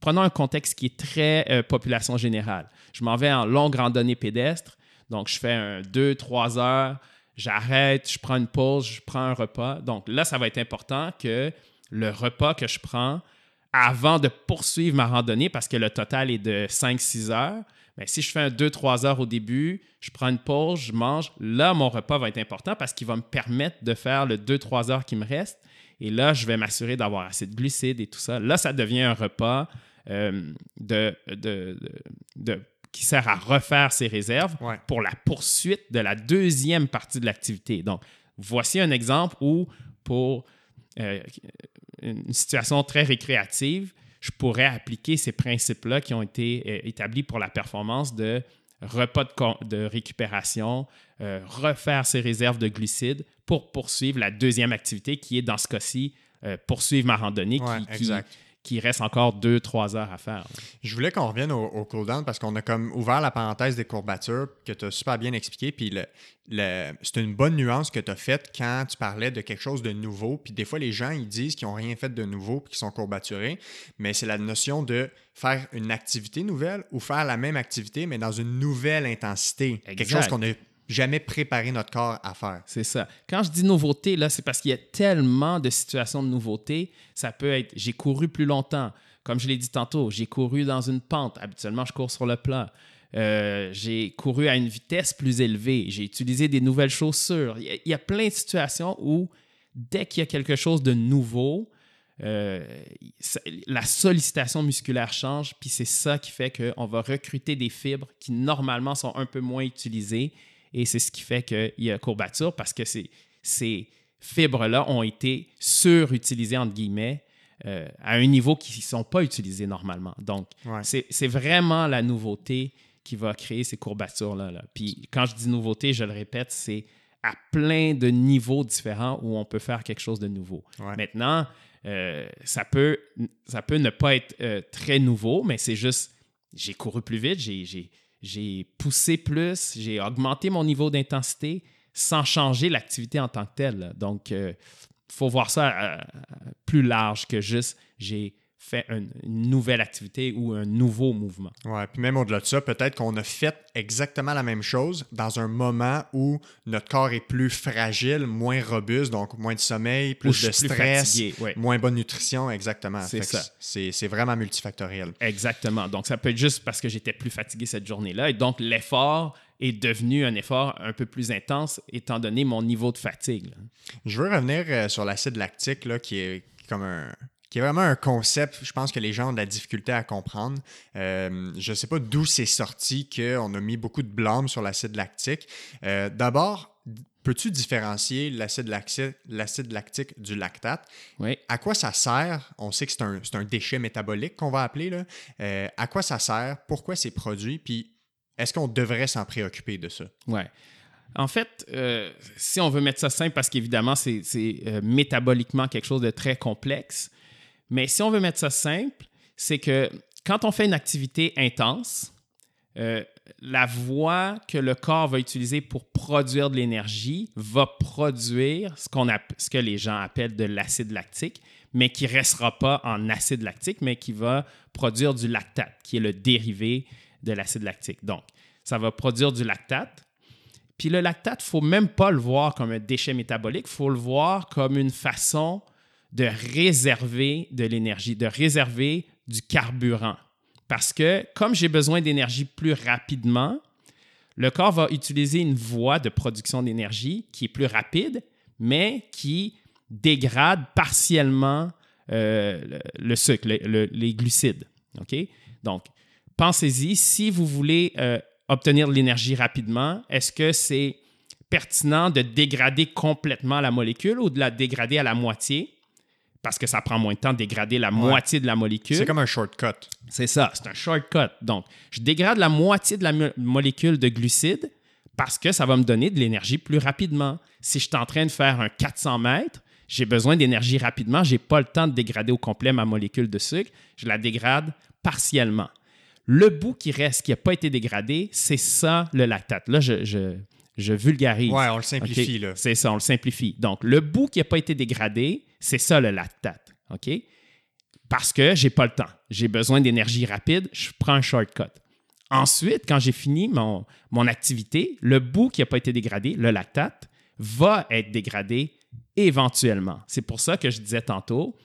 prenons un contexte qui est très euh, population générale. Je m'en vais en longue randonnée pédestre, donc je fais un 2-3 heures, j'arrête, je prends une pause, je prends un repas. Donc là, ça va être important que le repas que je prends avant de poursuivre ma randonnée parce que le total est de 5-6 heures. Mais si je fais un 2-3 heures au début, je prends une pause, je mange, là, mon repas va être important parce qu'il va me permettre de faire le 2-3 heures qui me reste. Et là, je vais m'assurer d'avoir assez de glucides et tout ça. Là, ça devient un repas euh, de, de, qui sert à refaire ses réserves pour la poursuite de la deuxième partie de l'activité. Donc, voici un exemple où pour euh, une situation très récréative, je pourrais appliquer ces principes-là qui ont été euh, établis pour la performance de repas de, récupération, euh, refaire ses réserves de glucides pour poursuivre la deuxième activité qui est, dans ce cas-ci, poursuivre ma randonnée qui, qui reste encore deux, trois heures à faire. Je voulais qu'on revienne au, au cool-down parce qu'on a comme ouvert la parenthèse des courbatures que tu as super bien expliqué. Puis le, c'est une bonne nuance que tu as faite quand tu parlais de quelque chose de nouveau. Puis des fois, les gens, ils disent qu'ils n'ont rien fait de nouveau puis qu'ils sont courbaturés. Mais c'est la notion de faire une activité nouvelle ou faire la même activité, mais dans une nouvelle intensité. Quelque chose qu'on a jamais préparé notre corps à faire. C'est ça. Quand je dis nouveauté, là, c'est parce qu'il y a tellement de situations de nouveauté. Ça peut être j'ai couru plus longtemps. Comme je l'ai dit tantôt, j'ai couru dans une pente. Habituellement, je cours sur le plat. Euh, j'ai couru à une vitesse plus élevée. J'ai utilisé des nouvelles chaussures. Il y, a, plein de situations où, dès qu'il y a quelque chose de nouveau, euh, la sollicitation musculaire change, puis c'est ça qui fait qu'on va recruter des fibres qui normalement sont un peu moins utilisées et c'est ce qui fait qu'il y a courbature parce que ces, fibres-là ont été surutilisées, entre guillemets, euh, à un niveau qui ne sont pas utilisées normalement. Donc, c'est vraiment la nouveauté qui va créer ces courbatures-là. Là. Puis, quand je dis nouveauté, je le répète, c'est à plein de niveaux différents où on peut faire quelque chose de nouveau. Maintenant, euh, ça, peut, ça peut ne pas être euh, très nouveau, mais c'est juste, j'ai couru plus vite, j'ai j'ai poussé plus, j'ai augmenté mon niveau d'intensité sans changer l'activité en tant que telle. Donc, il euh, faut voir ça euh, plus large que juste j'ai fait une, nouvelle activité ou un nouveau mouvement. Ouais, puis même au-delà de ça, peut-être qu'on a fait exactement la même chose dans un moment où notre corps est plus fragile, moins robuste, donc moins de sommeil, plus de stress, moins bonne nutrition, exactement. C'est ça. C'est vraiment multifactoriel. Exactement. Donc ça peut être juste parce que j'étais plus fatigué cette journée-là et donc l'effort est devenu un effort un peu plus intense étant donné mon niveau de fatigue. Je veux revenir euh, sur l'acide lactique là, qui est comme un, qui est vraiment un concept, je pense que les gens ont de la difficulté à comprendre. Euh, je ne sais pas d'où c'est sorti qu'on a mis beaucoup de blâme sur l'acide lactique. Euh, d'abord, peux-tu différencier l'acide lactique, du lactate? Oui. À quoi ça sert? On sait que c'est un, déchet métabolique qu'on va appeler. Là. Euh, à quoi ça sert? Pourquoi c'est produit? Puis est-ce qu'on devrait s'en préoccuper de ça? Oui. En fait, si on veut mettre ça simple, parce qu'évidemment, c'est métaboliquement quelque chose de très complexe, mais si on veut mettre ça simple, c'est que quand on fait une activité intense, euh, la voie que le corps va utiliser pour produire de l'énergie va produire ce, ce que les gens appellent de l'acide lactique, mais qui ne restera pas en acide lactique, mais qui va produire du lactate, qui est le dérivé de l'acide lactique. Donc, ça va produire du lactate. Puis le lactate, il ne faut même pas le voir comme un déchet métabolique, il faut le voir comme une façon de réserver de l'énergie, de réserver du carburant. Parce que comme j'ai besoin d'énergie plus rapidement, le corps va utiliser une voie de production d'énergie qui est plus rapide, mais qui dégrade partiellement euh, le, sucre, les glucides. Donc, pensez-y, si vous voulez euh, obtenir de l'énergie rapidement, est-ce que c'est pertinent de dégrader complètement la molécule ou de la dégrader à la moitié? Parce que ça prend moins de temps de dégrader la moitié de la molécule. C'est comme un shortcut. C'est ça, c'est un shortcut. Donc, je dégrade la moitié de la molécule de glucides parce que ça va me donner de l'énergie plus rapidement. Si je suis en train de faire un 400 mètres, j'ai besoin d'énergie rapidement, je n'ai pas le temps de dégrader au complet ma molécule de sucre, je la dégrade partiellement. Le bout qui reste, qui n'a pas été dégradé, c'est ça le lactate. Là, je, je, vulgarise. Ouais, on le simplifie. là. C'est ça, on le simplifie. Donc, le bout qui n'a pas été dégradé, c'est ça le lactate. OK? Parce que j'ai pas le temps. J'ai besoin d'énergie rapide, je prends un shortcut. Ensuite, quand j'ai fini mon, mon activité, le bout qui n'a pas été dégradé, le lactate, va être dégradé éventuellement. C'est pour ça que je disais tantôt,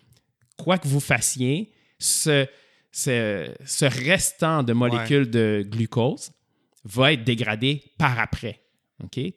quoi que vous fassiez, ce, ce, restant de molécules de glucose va être dégradé par après.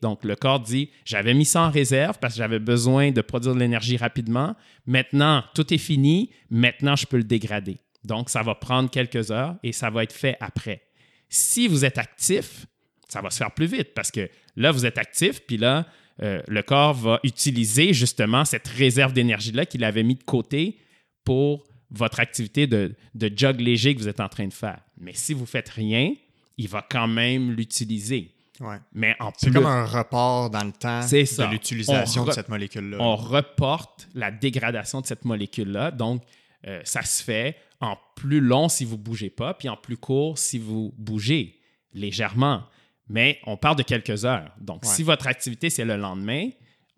Donc, le corps dit j'avais mis ça en réserve parce que j'avais besoin de produire de l'énergie rapidement. Maintenant, tout est fini. Maintenant, je peux le dégrader. Donc, ça va prendre quelques heures et ça va être fait après. Si vous êtes actif, ça va se faire plus vite parce que là, vous êtes actif, puis là, euh, le corps va utiliser justement cette réserve d'énergie-là qu'il avait mis de côté pour votre activité de, de jog léger que vous êtes en train de faire. Mais si vous ne faites rien, il va quand même l'utiliser. Ouais. Mais en C'est comme un report dans le temps de l'utilisation de cette molécule-là. On reporte la dégradation de cette molécule-là. Donc, euh, ça se fait en plus long si vous ne bougez pas, puis en plus court si vous bougez légèrement mais on parle de quelques heures. Donc, si votre activité, c'est le lendemain,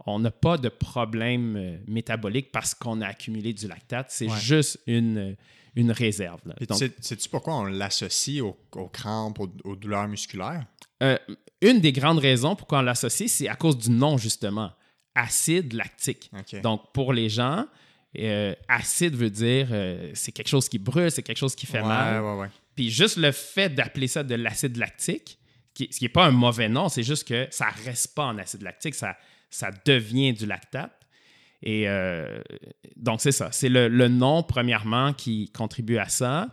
on n'a pas de problème euh, métabolique parce qu'on a accumulé du lactate. C'est juste une, une réserve. Sais-tu pourquoi on l'associe aux, crampes, aux, douleurs musculaires? Euh, une des grandes raisons pourquoi on l'associe, c'est à cause du nom, justement. Acide lactique. Donc, pour les gens, euh, acide veut dire c'est quelque chose qui brûle, c'est quelque chose qui fait mal. Puis juste le fait d'appeler ça de l'acide lactique, ce qui n'est pas un mauvais nom, c'est juste que ça ne reste pas en acide lactique, ça, ça devient du lactate. Et euh, donc, c'est ça. C'est le, nom, premièrement, qui contribue à ça.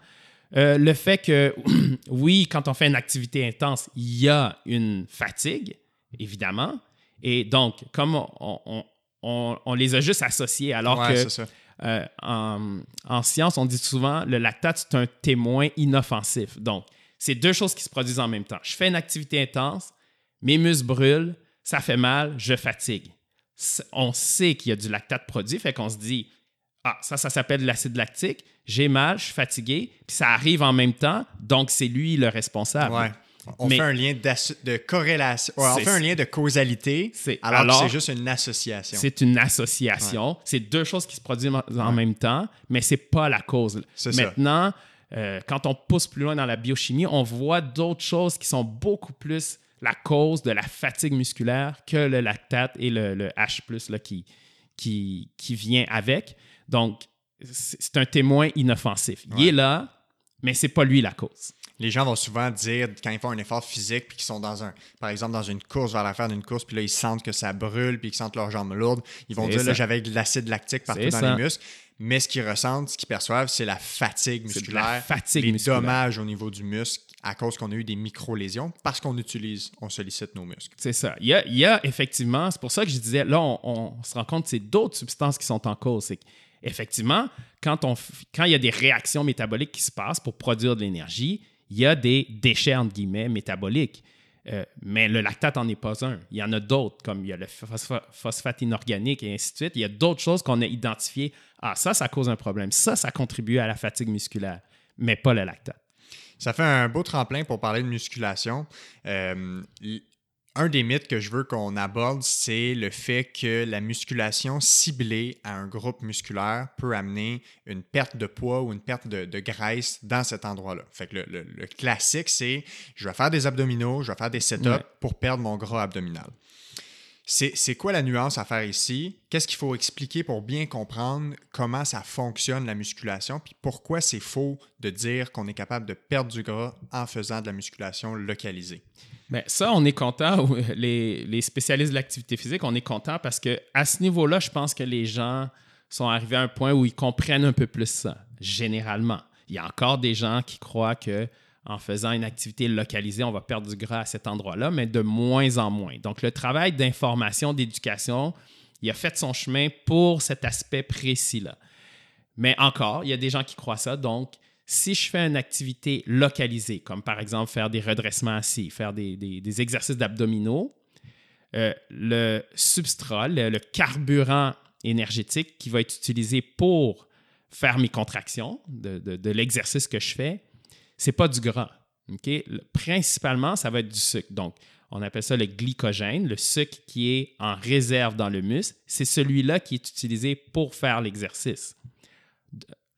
Euh, le fait que, oui, quand on fait une activité intense, il y a une fatigue, évidemment. Et donc, comme on, on, les a juste associés, alors que euh, en, en, science, on dit souvent le lactate, c'est un témoin inoffensif. Donc, c'est deux choses qui se produisent en même temps. Je fais une activité intense, mes muscles brûlent, ça fait mal, je fatigue. On sait qu'il y a du lactate produit, fait qu'on se dit Ah, ça, ça s'appelle de l'acide lactique, j'ai mal, je suis fatigué, puis ça arrive en même temps, donc c'est lui le responsable. Ouais. On fait un lien de corrélation. on fait un lien de causalité, alors, c'est juste une association. C'est une association. C'est deux choses qui se produisent en, même temps, mais c'est pas la cause. Maintenant, euh, quand on pousse plus loin dans la biochimie, on voit d'autres choses qui sont beaucoup plus la cause de la fatigue musculaire que le lactate et le, H là, qui, qui, qui vient avec. Donc, c'est un témoin inoffensif. Il est là, mais c'est pas lui la cause. Les gens vont souvent dire, quand ils font un effort physique, puis qu'ils sont dans un, par exemple, dans une course, vers la fin d'une course, puis là, ils sentent que ça brûle, puis qu'ils sentent leurs jambes lourdes, ils vont dire, là, j'avais de l'acide lactique partout dans les muscles mais ce qu'ils ressentent, ce qu'ils perçoivent, c'est la fatigue musculaire, la fatigue les dommages au niveau du muscle à cause qu'on a eu des micro-lésions parce qu'on utilise, on sollicite nos muscles. C'est ça. Il y, a, effectivement, c'est pour ça que je disais, là, on, se rend compte que c'est d'autres substances qui sont en cause. C'est effectivement, quand, quand il y a des réactions métaboliques qui se passent pour produire de l'énergie, il y a des déchets, entre guillemets, métaboliques. Euh, mais le lactate n'en est pas un. Il y en a d'autres, comme il y a le phosphate inorganique et ainsi de suite. Il y a d'autres choses qu'on a identifiées. Ah, ça, ça cause un problème. Ça, ça contribue à la fatigue musculaire, mais pas le lactate. Ça fait un beau tremplin pour parler de musculation. Euh, un des mythes que je veux qu'on aborde, c'est le fait que la musculation ciblée à un groupe musculaire peut amener une perte de poids ou une perte de, graisse dans cet endroit-là. Fait que le, classique, c'est je vais faire des abdominaux, je vais faire des sit-ups pour perdre mon gras abdominal. C'est quoi la nuance à faire ici? Qu'est-ce qu'il faut expliquer pour bien comprendre comment ça fonctionne la musculation? Puis pourquoi c'est faux de dire qu'on est capable de perdre du gras en faisant de la musculation localisée? Bien, ça, on est content. Les, les spécialistes de l'activité physique, on est content parce que à ce niveau-là, je pense que les gens sont arrivés à un point où ils comprennent un peu plus ça, généralement. Il y a encore des gens qui croient que en faisant une activité localisée, on va perdre du gras à cet endroit-là, mais de moins en moins. Donc, le travail d'information, d'éducation, il a fait son chemin pour cet aspect précis-là. Mais encore, il y a des gens qui croient ça. Donc, si je fais une activité localisée, comme par exemple faire des redressements assis, faire des, exercices d'abdominaux, euh, le substrat, le, carburant énergétique qui va être utilisé pour faire mes contractions de, de l'exercice que je fais, c'est pas du gras. Principalement, ça va être du sucre. Donc, on appelle ça le glycogène, le sucre qui est en réserve dans le muscle. C'est celui-là qui est utilisé pour faire l'exercice.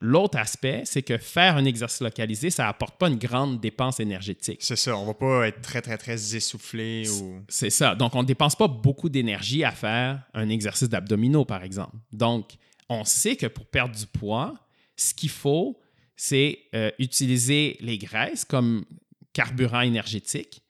L'autre aspect, c'est que faire un exercice localisé, ça n'apporte pas une grande dépense énergétique. C'est ça, on ne va pas être très, très, très essoufflé. Ou... C'est ça. Donc, on ne dépense pas beaucoup d'énergie à faire un exercice d'abdominaux, par exemple. Donc, on sait que pour perdre du poids, ce qu'il faut, c'est euh, utiliser les graisses comme carburant énergétique,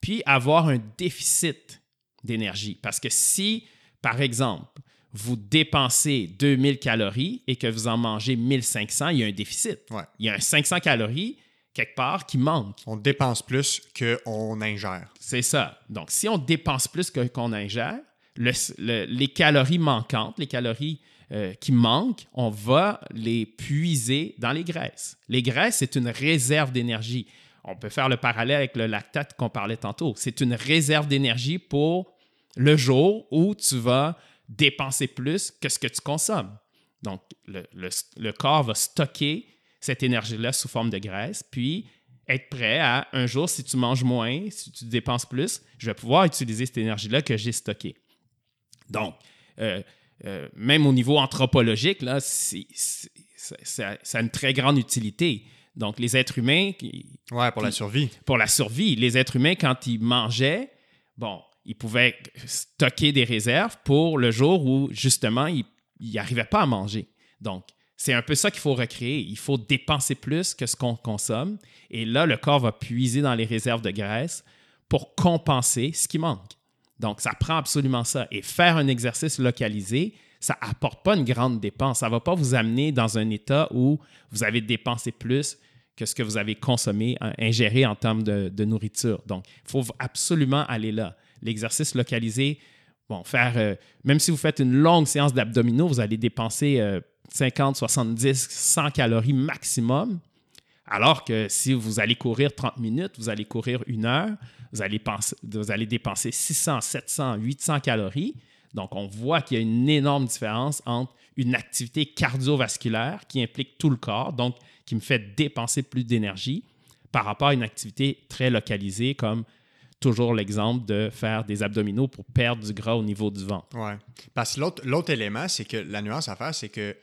puis avoir un déficit d'énergie. Parce que si, par exemple, vous dépensez 2000 calories et que vous en mangez 1500, il y a un déficit. Il y a un 500 calories quelque part qui manque. On dépense plus qu'on ingère. C'est ça. Donc, si on dépense plus qu'on ingère, les calories manquantes, les calories euh, qui manquent, on va les puiser dans les graisses. Les graisses, c'est une réserve d'énergie. On peut faire le parallèle avec le lactate qu'on parlait tantôt. C'est une réserve d'énergie pour le jour où tu vas dépenser plus que ce que tu consommes. Donc, le, corps va stocker cette énergie-là sous forme de graisse, puis être prêt à un jour, si tu manges moins, si tu dépenses plus, je vais pouvoir utiliser cette énergie-là que j'ai stockée. Donc, euh, euh, même au niveau anthropologique, là, ça a une très grande utilité. Donc, les êtres humains. ouais, pour la survie. Pour la survie. Les êtres humains, quand ils mangeaient, bon, ils pouvaient stocker des réserves pour le jour où, justement, ils n'arrivaient pas à manger. Donc, c'est un peu ça qu'il faut recréer. Il faut dépenser plus que ce qu'on consomme. Et là, le corps va puiser dans les réserves de graisse pour compenser ce qui manque. Donc, ça prend absolument ça. Et faire un exercice localisé, ça apporte pas une grande dépense. Ça ne va pas vous amener dans un état où vous avez dépensé plus que ce que vous avez consommé, euh, ingéré en termes de, nourriture. Donc, il faut absolument aller là. L'exercice localisé, bon, faire, euh, même si vous faites une longue séance d'abdominaux, vous allez dépenser 50, 70, 100 calories maximum. Alors que si vous allez courir 30 minutes, vous allez courir une heure, vous allez, dépenser 600, 700, 800 calories. Donc, on voit qu'il y a une énorme différence entre une activité cardiovasculaire qui implique tout le corps, donc qui me fait dépenser plus d'énergie, par rapport à une activité très localisée comme toujours l'exemple de faire des abdominaux pour perdre du gras au niveau du ventre. Oui. Parce que l'autre élément, c'est que la nuance à faire, c'est que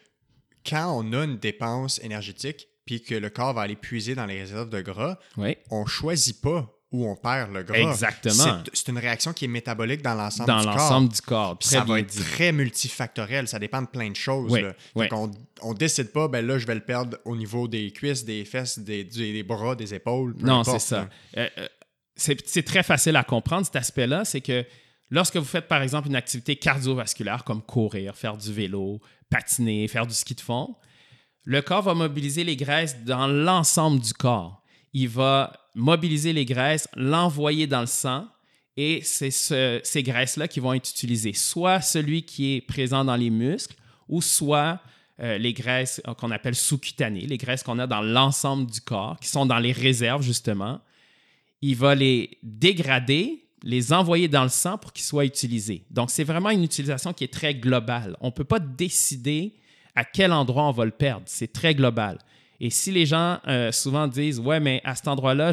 quand on a une dépense énergétique, puis que le corps va aller puiser dans les réserves de gras, on ne choisit pas où on perd le gras. Exactement. C'est une réaction qui est métabolique dans l'ensemble du corps. Dans l'ensemble du corps. ça va être très multifactoriel. Ça dépend de plein de choses. On ne décide pas, ben là, je vais le perdre au niveau des cuisses, des fesses, des, des bras, des épaules. non, c'est ça. Euh, euh, c'est très facile à comprendre cet aspect-là. C'est que lorsque vous faites, par exemple, une activité cardiovasculaire comme courir, faire du vélo, patiner, faire du ski de fond, le corps va mobiliser les graisses dans l'ensemble du corps. Il va mobiliser les graisses, l'envoyer dans le sang, et c'est ces graisses-là qui vont être utilisées, soit celui qui est présent dans les muscles, ou soit euh, les graisses qu'on appelle sous-cutanées, les graisses qu'on a dans l'ensemble du corps, qui sont dans les réserves, justement. Il va les dégrader, les envoyer dans le sang pour qu'ils soient utilisés. Donc, c'est vraiment une utilisation qui est très globale. On ne peut pas décider à quel endroit on va le perdre. C'est très global. Et si les gens euh, souvent disent Ouais, mais à cet endroit-là,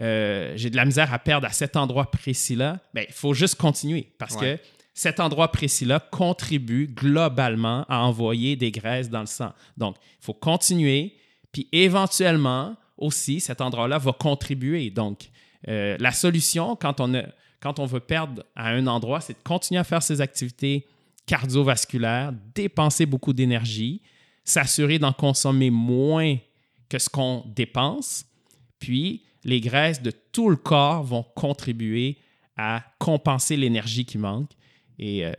euh, j'ai de la misère à perdre à cet endroit précis-là, ben, il faut juste continuer parce que cet endroit précis-là contribue globalement à envoyer des graisses dans le sang. Donc, il faut continuer, puis éventuellement aussi, cet endroit-là va contribuer. Donc, euh, la solution quand on, a, quand on veut perdre à un endroit, c'est de continuer à faire ces activités cardiovasculaire, dépenser beaucoup d'énergie, s'assurer d'en consommer moins que ce qu'on dépense. Puis, les graisses de tout le corps vont contribuer à compenser l'énergie qui manque. Et euh,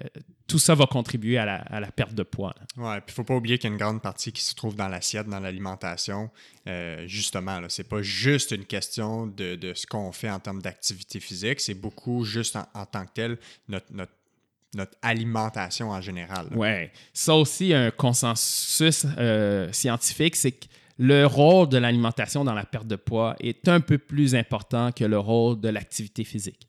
tout ça va contribuer à la, perte de poids. Oui, puis il ne faut pas oublier qu'il y a une grande partie qui se trouve dans l'assiette, dans l'alimentation. Euh, justement, ce n'est pas juste une question de, ce qu'on fait en termes d'activité physique, c'est beaucoup juste en, tant que tel notre, notre, alimentation en général. Oui, ça aussi, un consensus euh, scientifique, c'est que le rôle de l'alimentation dans la perte de poids est un peu plus important que le rôle de l'activité physique.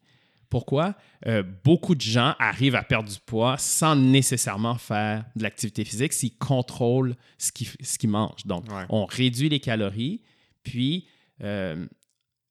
Pourquoi? Euh, beaucoup de gens arrivent à perdre du poids sans nécessairement faire de l'activité physique s'ils contrôlent ce qu'ils mangent. Donc, on réduit les calories, puis euh,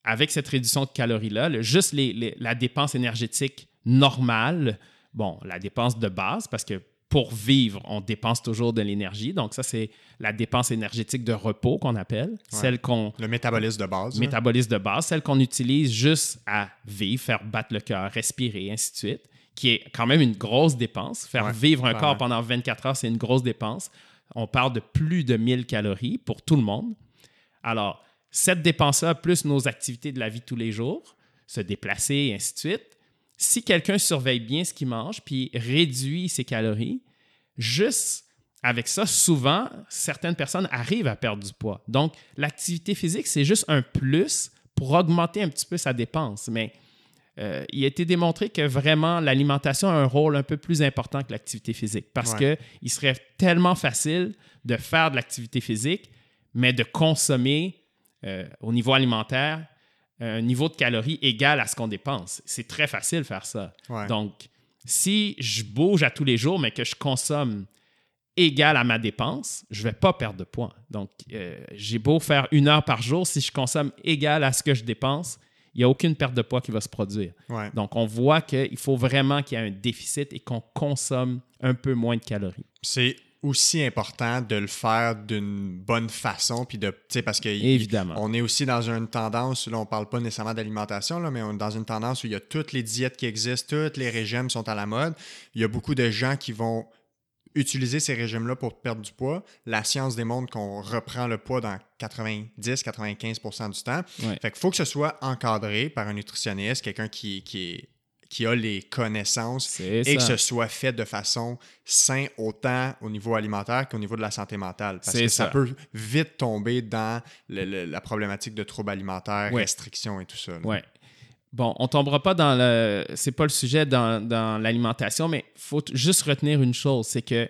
avec cette réduction de calories-là, juste la dépense énergétique normale, bon, la dépense de base, parce que pour vivre, on dépense toujours de l'énergie. Donc, ça, c'est la dépense énergétique de repos qu'on appelle. Celle qu'on. Le métabolisme de base. Métabolisme de base, celle qu'on utilise juste à vivre, faire battre le cœur, respirer, ainsi de suite, qui est quand même une grosse dépense. Faire vivre un corps pendant 24 heures, c'est une grosse dépense. On parle de plus de 1000 calories pour tout le monde. Alors, cette dépense-là, plus nos activités de la vie de tous les jours, se déplacer, et ainsi de suite, si quelqu'un surveille bien ce qu'il mange puis réduit ses calories, juste avec ça, souvent, certaines personnes arrivent à perdre du poids. Donc, l'activité physique, c'est juste un plus pour augmenter un petit peu sa dépense. Mais euh, il a été démontré que vraiment l'alimentation a un rôle un peu plus important que l'activité physique parce qu'il serait tellement facile de faire de l'activité physique, mais de consommer euh, au niveau alimentaire un niveau de calories égal à ce qu'on dépense. C'est très facile de faire ça. Donc, si je bouge à tous les jours, mais que je consomme égal à ma dépense, je ne vais pas perdre de poids. Donc, euh, j'ai beau faire une heure par jour, si je consomme égal à ce que je dépense, il n'y a aucune perte de poids qui va se produire. Donc, on voit qu'il faut vraiment qu'il y ait un déficit et qu'on consomme un peu moins de calories. C'est aussi important de le faire d'une bonne façon puis de parce que évidemment. on est aussi dans une tendance là on parle pas nécessairement d'alimentation là mais on est dans une tendance où il y a toutes les diètes qui existent tous les régimes sont à la mode. Il y a beaucoup de gens qui vont utiliser ces régimes là pour perdre du poids. La science démontre qu'on reprend le poids dans 90-95% du temps. Fait qu'il faut que ce soit encadré par un nutritionniste quelqu'un qui, qui est qui a les connaissances et que ce soit fait de façon sain autant au niveau alimentaire qu'au niveau de la santé mentale. Parce que ça. peut vite tomber dans la problématique de troubles alimentaires, restrictions et tout ça. Oui. Bon, on tombera pas dans le. C'est pas le sujet dans, l'alimentation, mais il faut juste retenir une chose c'est que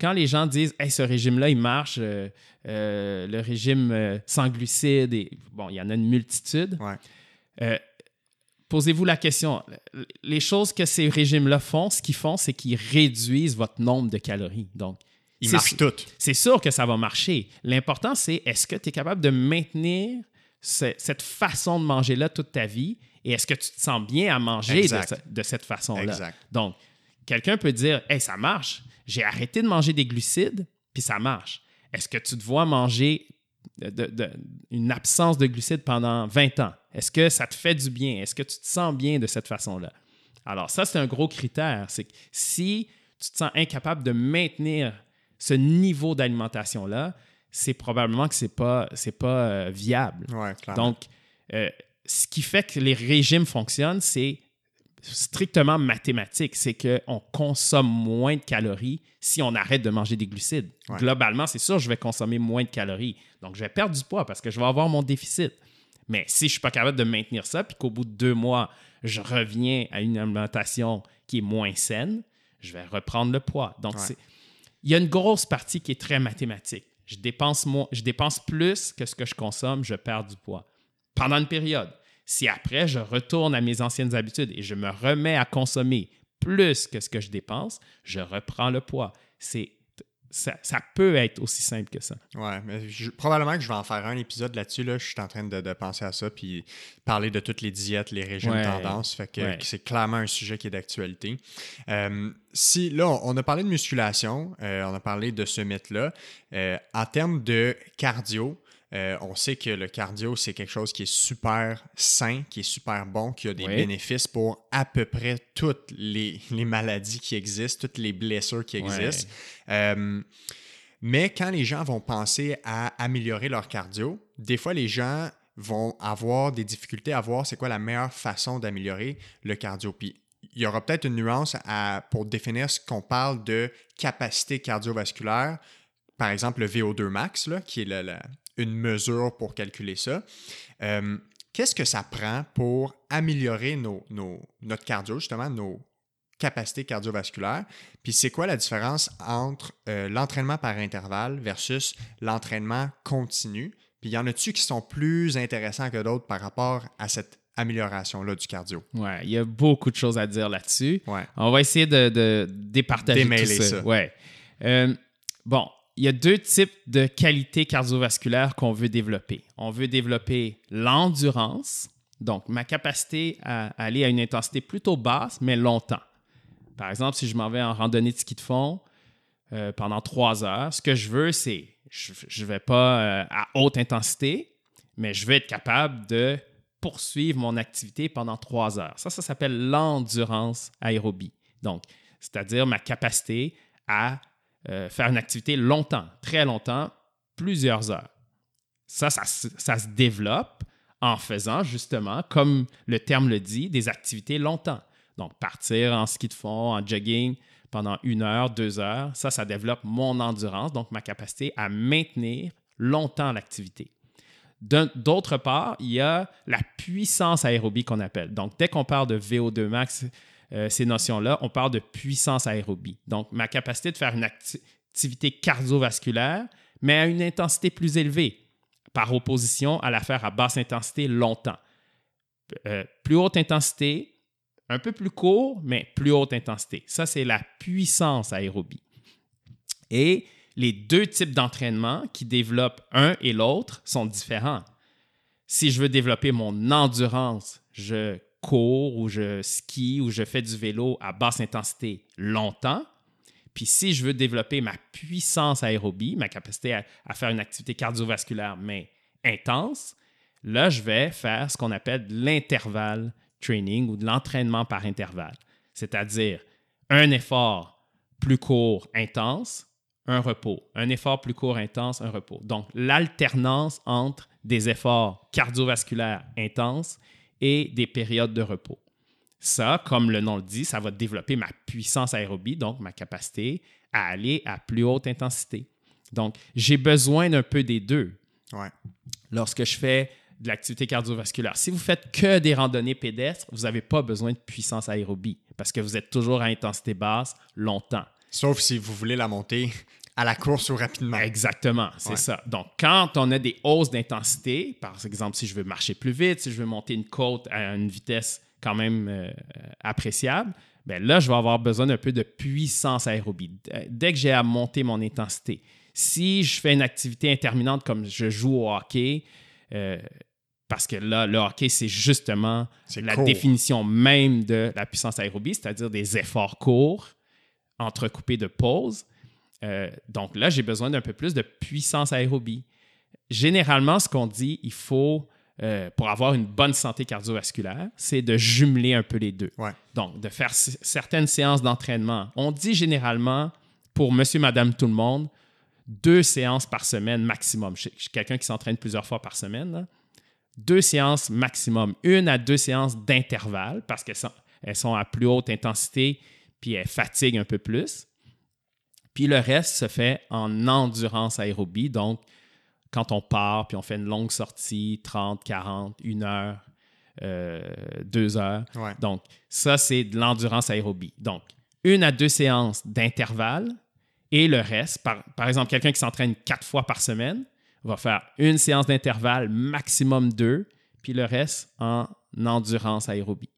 quand les gens disent hey, ce régime-là, il marche, euh, euh, le régime euh, sans glucides, et bon, il y en a une multitude. Ouais posez-vous la question. Les choses que ces régimes-là font, ce qu'ils font, c'est qu'ils réduisent votre nombre de calories. Donc, ils marchent toutes. C'est sûr que ça va marcher. L'important, c'est est-ce que tu es capable de maintenir cette façon de manger-là toute ta vie et est-ce que tu te sens bien à manger de, cette façon-là? Donc, quelqu'un peut dire Hey, ça marche. J'ai arrêté de manger des glucides, puis ça marche. Est-ce que tu te vois manger une absence de glucides pendant 20 ans? Est-ce que ça te fait du bien? Est-ce que tu te sens bien de cette façon-là? Alors, ça, c'est un gros critère. C'est que si tu te sens incapable de maintenir ce niveau d'alimentation-là, c'est probablement que ce n'est pas, pas euh, viable. Donc, euh, ce qui fait que les régimes fonctionnent, c'est strictement mathématique. C'est qu'on consomme moins de calories si on arrête de manger des glucides. Globalement, c'est sûr, je vais consommer moins de calories. Donc, je vais perdre du poids parce que je vais avoir mon déficit. Mais si je ne suis pas capable de maintenir ça, puis qu'au bout de deux mois, je reviens à une alimentation qui est moins saine, je vais reprendre le poids. Donc, il y a une grosse partie qui est très mathématique. Je dépense, je dépense plus que ce que je consomme, je perds du poids. Pendant une période. Si après, je retourne à mes anciennes habitudes et je me remets à consommer plus que ce que je dépense, je reprends le poids. C'est ça, peut être aussi simple que ça. Ouais, mais probablement que je vais en faire un épisode là-dessus. Là. Je suis en train de, penser à ça, puis parler de toutes les diètes, les régimes de tendance. Fait que, c'est clairement un sujet qui est d'actualité. Euh, si là, on, a parlé de musculation, euh, on a parlé de ce mythe-là. Euh, en termes de cardio, euh, on sait que le cardio, c'est quelque chose qui est super sain, qui est super bon, qui a des bénéfices pour à peu près toutes les, maladies qui existent, toutes les blessures qui existent. Euh, mais quand les gens vont penser à améliorer leur cardio, des fois, les gens vont avoir des difficultés à voir c'est quoi la meilleure façon d'améliorer le cardio. Puis il y aura peut-être une nuance à, pour définir ce qu'on parle de capacité cardiovasculaire, par exemple le VO2 max, là, qui est une mesure pour calculer ça. Euh, qu'est-ce que ça prend pour améliorer nos, notre cardio, justement, nos capacités cardiovasculaires? Puis c'est quoi la différence entre euh, l'entraînement par intervalle versus l'entraînement continu? Puis y en a-tu qui sont plus intéressants que d'autres par rapport à cette amélioration-là du cardio? Ouais, il y a beaucoup de choses à dire là-dessus. Ouais. On va essayer de, de départager tout ça. Ouais. Euh, bon, il y a deux types de qualités cardiovasculaires qu'on veut développer. On veut développer l'endurance, donc ma capacité à aller à une intensité plutôt basse, mais longtemps. Par exemple, si je m'en vais en randonnée de ski de fond euh, pendant trois heures, ce que je veux, c'est, je ne vais pas euh, à haute intensité, mais je veux être capable de poursuivre mon activité pendant trois heures. Ça, ça s'appelle l'endurance aérobie. Donc, c'est-à-dire ma capacité à euh, faire une activité longtemps, très longtemps, plusieurs heures. Ça, ça, se développe en faisant justement, comme le terme le dit, des activités longtemps. Donc, partir en ski de fond, en jogging pendant une heure, deux heures, ça, ça développe mon endurance, donc ma capacité à maintenir longtemps l'activité. D'autre part, il y a la puissance aérobie qu'on appelle. Donc, dès qu'on parle de VO2 max, euh, ces notions-là, on parle de puissance aérobie. Donc, ma capacité de faire une activité cardiovasculaire, mais à une intensité plus élevée, par opposition à la faire à basse intensité longtemps. Euh, plus haute intensité, un peu plus court, mais plus haute intensité. Ça, c'est la puissance aérobie. Et les deux types d'entraînement qui développent un et l'autre sont différents. Si je veux développer mon endurance, je cours ou je skie ou je fais du vélo à basse intensité longtemps. Puis si je veux développer ma puissance aérobie, ma capacité à, faire une activité cardiovasculaire, mais intense, là, je vais faire ce qu'on appelle l'intervalle training ou de l'entraînement par intervalle. C'est-à-dire un effort plus court, intense, un repos. Un effort plus court, intense, un repos. Donc, l'alternance entre des efforts cardiovasculaires intenses et des périodes de repos. Ça, comme le nom le dit, ça va développer ma puissance aérobie, donc ma capacité à aller à plus haute intensité. Donc, j'ai besoin d'un peu des deux. Lorsque je fais de l'activité cardiovasculaire. Si vous faites que des randonnées pédestres, vous n'avez pas besoin de puissance aérobie parce que vous êtes toujours à intensité basse longtemps. Sauf si vous voulez la monter à la course ou rapidement. Exactement, c'est ça. Donc, quand on a des hausses d'intensité, par exemple, si je veux marcher plus vite, si je veux monter une côte à une vitesse quand même euh, appréciable, bien là, je vais avoir besoin d'un peu de puissance aérobie. Dès que j'ai à monter mon intensité, si je fais une activité interminante comme je joue au hockey, euh, parce que là, le hockey, c'est justement la définition même de la puissance aérobie, c'est-à-dire des efforts courts entrecoupés de pauses. Euh, donc là, j'ai besoin d'un peu plus de puissance aérobie. Généralement, ce qu'on dit, il faut, euh, pour avoir une bonne santé cardiovasculaire, c'est de jumeler un peu les deux. Donc, de faire certaines séances d'entraînement. On dit généralement, pour monsieur, madame, tout le monde, deux séances par semaine maximum. Je suis quelqu'un qui s'entraîne plusieurs fois par semaine. Deux séances maximum. Une à deux séances d'intervalle parce qu'elles sont, elles sont à plus haute intensité puis elles fatiguent un peu plus. Puis le reste se fait en endurance aérobie. Donc, quand on part, puis on fait une longue sortie, 30, 40, 1 heure, euh, 2 heures. Donc, ça, c'est de l'endurance aérobie. Donc, une à deux séances d'intervalle et le reste, par, par exemple, quelqu'un qui s'entraîne quatre fois par semaine va faire une séance d'intervalle, maximum deux, puis le reste en endurance aérobie.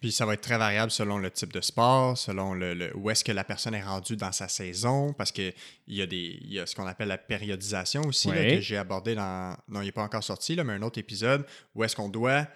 Puis ça va être très variable selon le type de sport, selon le, où est-ce que la personne est rendue dans sa saison, parce qu'il y, a des, y a ce qu'on appelle la périodisation aussi, que j'ai abordé dans. Non, il n'est pas encore sorti, là, mais un autre épisode où est-ce qu'on doit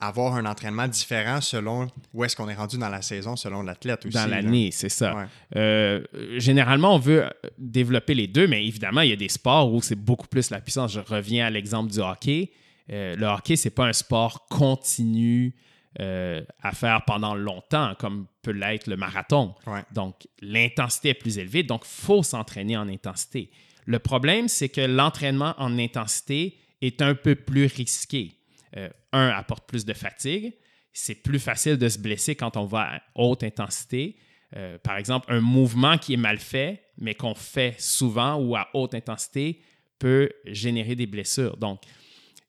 avoir un entraînement différent selon où est-ce qu'on est rendu dans la saison, selon l'athlète aussi. Dans l'année, c'est ça. Euh, généralement, on veut développer les deux, mais évidemment, il y a des sports où c'est beaucoup plus la puissance. Je reviens à l'exemple du hockey. Euh, le hockey, c'est pas un sport continu euh, à faire pendant longtemps, comme peut l'être le marathon. Donc, l'intensité est plus élevée, donc il faut s'entraîner en intensité. Le problème, c'est que l'entraînement en intensité est un peu plus risqué. Euh, un, apporte plus de fatigue. C'est plus facile de se blesser quand on va à haute intensité. Euh, par exemple, un mouvement qui est mal fait, mais qu'on fait souvent ou à haute intensité, peut générer des blessures. Donc,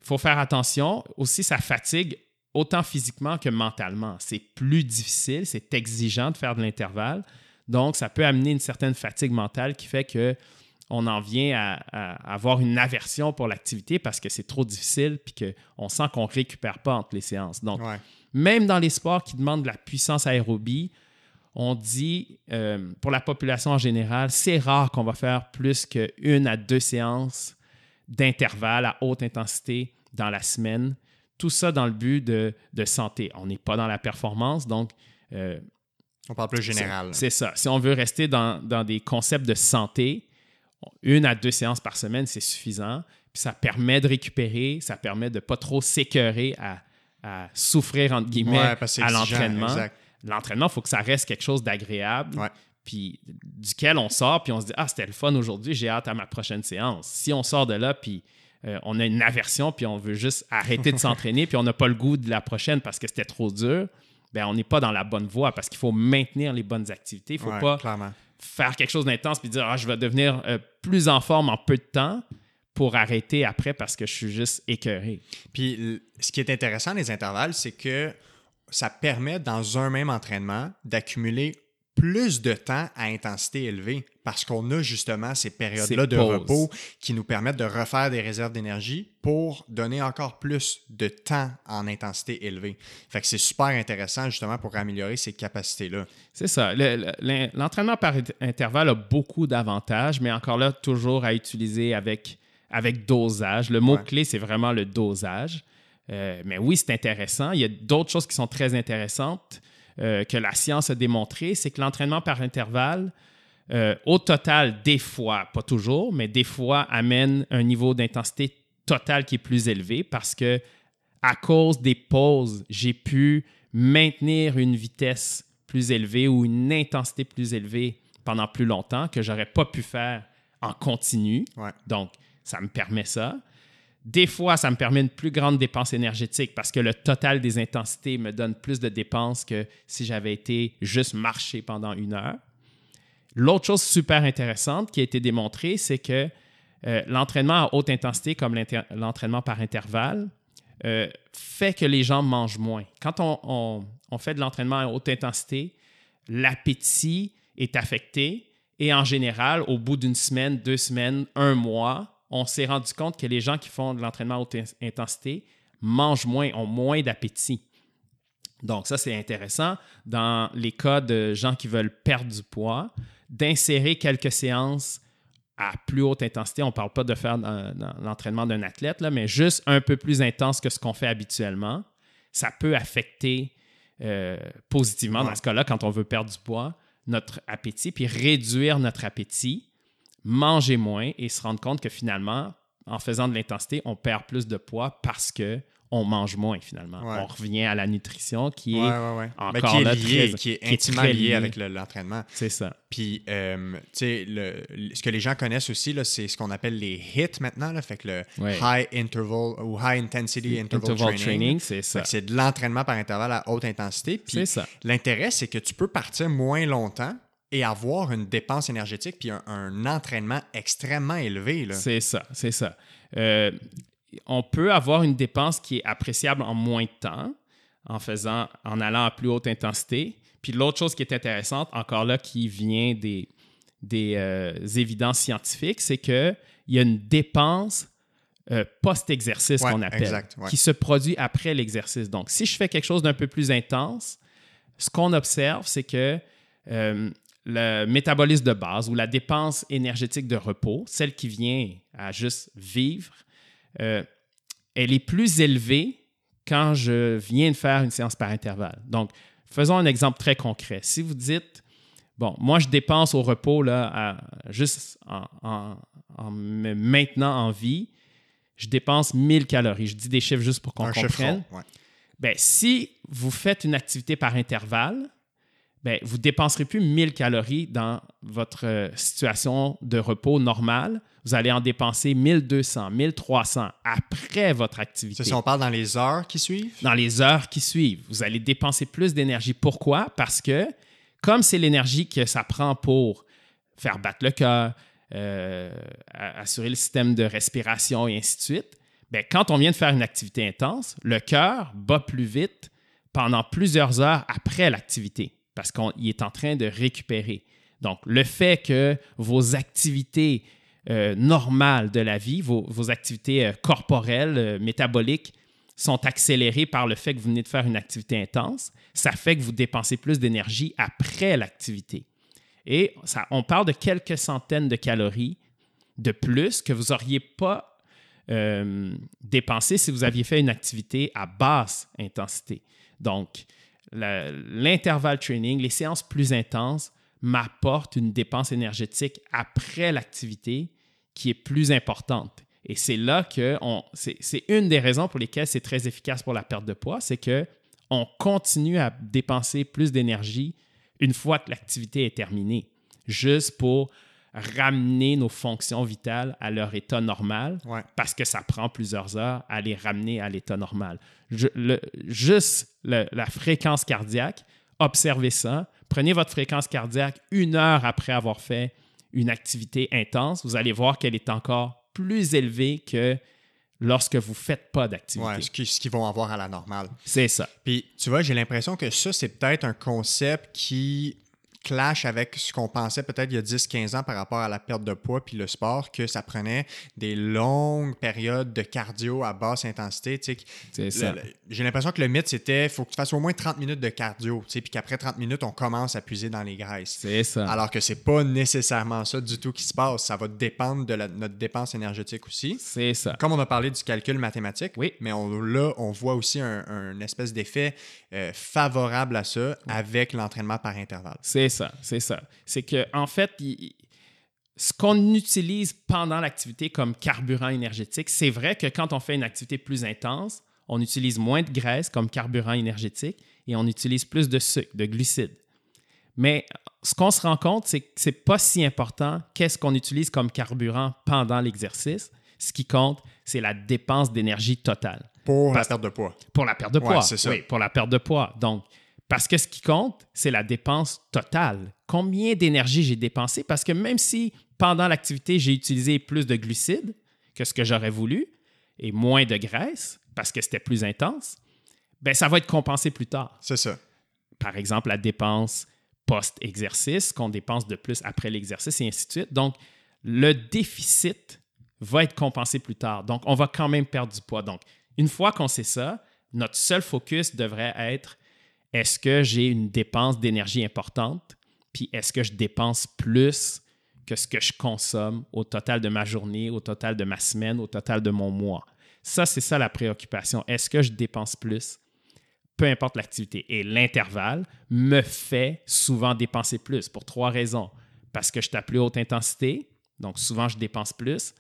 il faut faire attention. Aussi, ça fatigue autant physiquement que mentalement. C'est plus difficile, c'est exigeant de faire de l'intervalle. Donc, ça peut amener une certaine fatigue mentale qui fait que on en vient à, avoir une aversion pour l'activité parce que c'est trop difficile puis qu'on sent qu'on ne récupère pas entre les séances. Donc, même dans les sports qui demandent de la puissance aérobie, on dit, euh, pour la population en général, c'est rare qu'on va faire plus qu'une à deux séances d'intervalle à haute intensité dans la semaine. Tout ça dans le but de, santé. On n'est pas dans la performance, donc... Euh, on parle plus général. C'est ça. Si on veut rester dans, des concepts de santé, une à deux séances par semaine, c'est suffisant. Puis ça permet de récupérer, ça permet de ne pas trop s'écœurer à, souffrir, entre guillemets, à l'entraînement. L'entraînement, il faut que ça reste quelque chose d'agréable. Puis duquel on sort, puis on se dit Ah, c'était le fun aujourd'hui, j'ai hâte à ma prochaine séance. Si on sort de là, puis euh, on a une aversion, puis on veut juste arrêter de s'entraîner, puis on n'a pas le goût de la prochaine parce que c'était trop dur, ben on n'est pas dans la bonne voie parce qu'il faut maintenir les bonnes activités. Il ne faut pas faire quelque chose d'intense puis dire ah, je vais devenir euh, plus en forme en peu de temps pour arrêter après parce que je suis juste écœuré. Puis ce qui est intéressant des intervalles, c'est que ça permet dans un même entraînement d'accumuler plus de temps à intensité élevée parce qu'on a justement ces périodes-là de repos qui nous permettent de refaire des réserves d'énergie pour donner encore plus de temps en intensité élevée. Fait que c'est super intéressant justement pour améliorer ces capacités-là. C'est ça. L'entraînement par intervalle a beaucoup d'avantages, mais encore là, toujours à utiliser avec, avec dosage. Le mot-clé, c'est vraiment le dosage. Euh, mais oui, c'est intéressant. Il y a d'autres choses qui sont très intéressantes. Euh, que la science a démontré, c'est que l'entraînement par intervalle, euh, au total, des fois, pas toujours, mais des fois, amène un niveau d'intensité totale qui est plus élevé parce que à cause des pauses, j'ai pu maintenir une vitesse plus élevée ou une intensité plus élevée pendant plus longtemps que j'aurais pas pu faire en continu. Donc, ça me permet ça. Des fois, ça me permet une plus grande dépense énergétique parce que le total des intensités me donne plus de dépenses que si j'avais été juste marcher pendant une heure. L'autre chose super intéressante qui a été démontrée, c'est que euh, l'entraînement à haute intensité, comme l'entraînement par intervalle, euh, fait que les gens mangent moins. Quand on, on fait de l'entraînement à haute intensité, l'appétit est affecté et en général, au bout d'une semaine, deux semaines, un mois, on s'est rendu compte que les gens qui font de l'entraînement à haute intensité mangent moins, ont moins d'appétit. Donc ça, c'est intéressant. Dans les cas de gens qui veulent perdre du poids, d'insérer quelques séances à plus haute intensité. On ne parle pas de faire l'entraînement d'un athlète, là, mais juste un peu plus intense que ce qu'on fait habituellement. Ça peut affecter euh, positivement, dans ce cas-là, quand on veut perdre du poids, notre appétit, puis réduire notre appétit manger moins et se rendre compte que finalement, en faisant de l'intensité, on perd plus de poids parce que on mange moins finalement. On revient à la nutrition qui est encore Mais qui est lié, qui est intimement lié, avec l'entraînement. c'est ça. Puis, euh, tu sais, ce que les gens connaissent aussi, c'est ce qu'on appelle les HIT maintenant. Là, fait que le High Interval ou High Intensity Interval, Training. c'est ça. C'est de l'entraînement par intervalle à haute intensité. Puis, l'intérêt, c'est que tu peux partir moins longtemps et avoir une dépense énergétique puis un, entraînement extrêmement élevé. C'est ça, c'est ça. Euh, on peut avoir une dépense qui est appréciable en moins de temps en faisant, en allant à plus haute intensité. Puis l'autre chose qui est intéressante, encore là, qui vient des, des euh, évidences scientifiques, c'est qu'il y a une dépense euh, post-exercice qu'on appelle, qui se produit après l'exercice. Donc, si je fais quelque chose d'un peu plus intense, ce qu'on observe, c'est que le métabolisme de base ou la dépense énergétique de repos, celle qui vient à juste vivre, euh, elle est plus élevée quand je viens de faire une séance par intervalle. Donc, faisons un exemple très concret. Si vous dites, bon, moi, je dépense au repos là, juste en, me maintenant en vie, je dépense 1000 calories. Je dis des chiffres juste pour qu'on comprenne. Ben, si vous faites une activité par intervalle, ben, vous ne dépenserez plus 1000 calories dans votre euh, situation de repos normale. vous allez en dépenser 1200, 1300 après votre activité. Si on parle dans les heures qui suivent? Dans les heures qui suivent, vous allez dépenser plus d'énergie. Pourquoi? Parce que comme c'est l'énergie que ça prend pour faire battre le cœur, euh, assurer le système de respiration et ainsi de suite, bien, quand on vient de faire une activité intense, le cœur bat plus vite pendant plusieurs heures après l'activité parce qu'il est en train de récupérer. Donc, le fait que vos activités euh, normales de la vie, vos, activités euh, corporelles, euh, métaboliques, sont accélérées par le fait que vous venez de faire une activité intense, ça fait que vous dépensez plus d'énergie après l'activité. Et ça, on parle de quelques centaines de calories de plus que vous n'auriez pas dépensé si vous aviez fait une activité à basse intensité. Donc, l'intervalle training, les séances plus intenses m'apportent une dépense énergétique après l'activité qui est plus importante. Et c'est là que c'est une des raisons pour lesquelles c'est très efficace pour la perte de poids, c'est que on continue à dépenser plus d'énergie une fois que l'activité est terminée, juste pour ramener nos fonctions vitales à leur état normal, parce que ça prend plusieurs heures à les ramener à l'état normal. juste la fréquence cardiaque, observez ça. Prenez votre fréquence cardiaque une heure après avoir fait une activité intense. Vous allez voir qu'elle est encore plus élevée que lorsque vous ne faites pas d'activité. Ce qu'ils vont avoir à la normale. C'est ça. Puis, tu vois, j'ai l'impression que ça, c'est peut-être un concept qui clash avec ce qu'on pensait peut-être il y a 10-15 ans par rapport à la perte de poids puis le sport, que ça prenait des longues périodes de cardio à basse intensité. J'ai l'impression que le mythe, c'était faut que tu fasses au moins 30 minutes de cardio, puis qu'après 30 minutes, on commence à puiser dans les graisses. C'est ça. Alors que c'est pas nécessairement ça du tout qui se passe. Ça va dépendre de notre dépense énergétique aussi. C'est ça. Comme on a parlé du calcul mathématique, oui. mais on, là, on voit aussi un, espèce d'effet euh, favorable à ça avec l'entraînement par intervalle. C'est ça, c'est ça. C'est que en fait, ce qu'on utilise pendant l'activité comme carburant énergétique, c'est vrai que quand on fait une activité plus intense, on utilise moins de graisse comme carburant énergétique et on utilise plus de sucre, de glucides. Mais ce qu'on se rend compte, c'est que ce n'est pas si important qu'est-ce qu'on utilise comme carburant pendant l'exercice. Ce qui compte, c'est la dépense d'énergie totale. Pour la perte de poids. Pour la perte de poids. Oui, pour la perte de poids. Donc, parce que ce qui compte, c'est la dépense totale. Combien d'énergie j'ai dépensé? Parce que même si pendant l'activité, j'ai utilisé plus de glucides que ce que j'aurais voulu et moins de graisse parce que c'était plus intense, ben ça va être compensé plus tard. C'est ça. Par exemple, la dépense post-exercice, qu'on dépense de plus après l'exercice et ainsi de suite. Donc, le déficit va être compensé plus tard. Donc, on va quand même perdre du poids. Donc, une fois qu'on sait ça, notre seul focus devrait être est-ce que j'ai une dépense d'énergie importante, puis est-ce que je dépense plus que ce que je consomme au total de ma journée, au total de ma semaine, au total de mon mois? Ça, c'est ça la préoccupation. Est-ce que je dépense plus? Peu importe l'activité. Et l'intervalle me fait souvent dépenser plus pour trois raisons. Parce que je suis à plus haute intensité, donc souvent je dépense plus.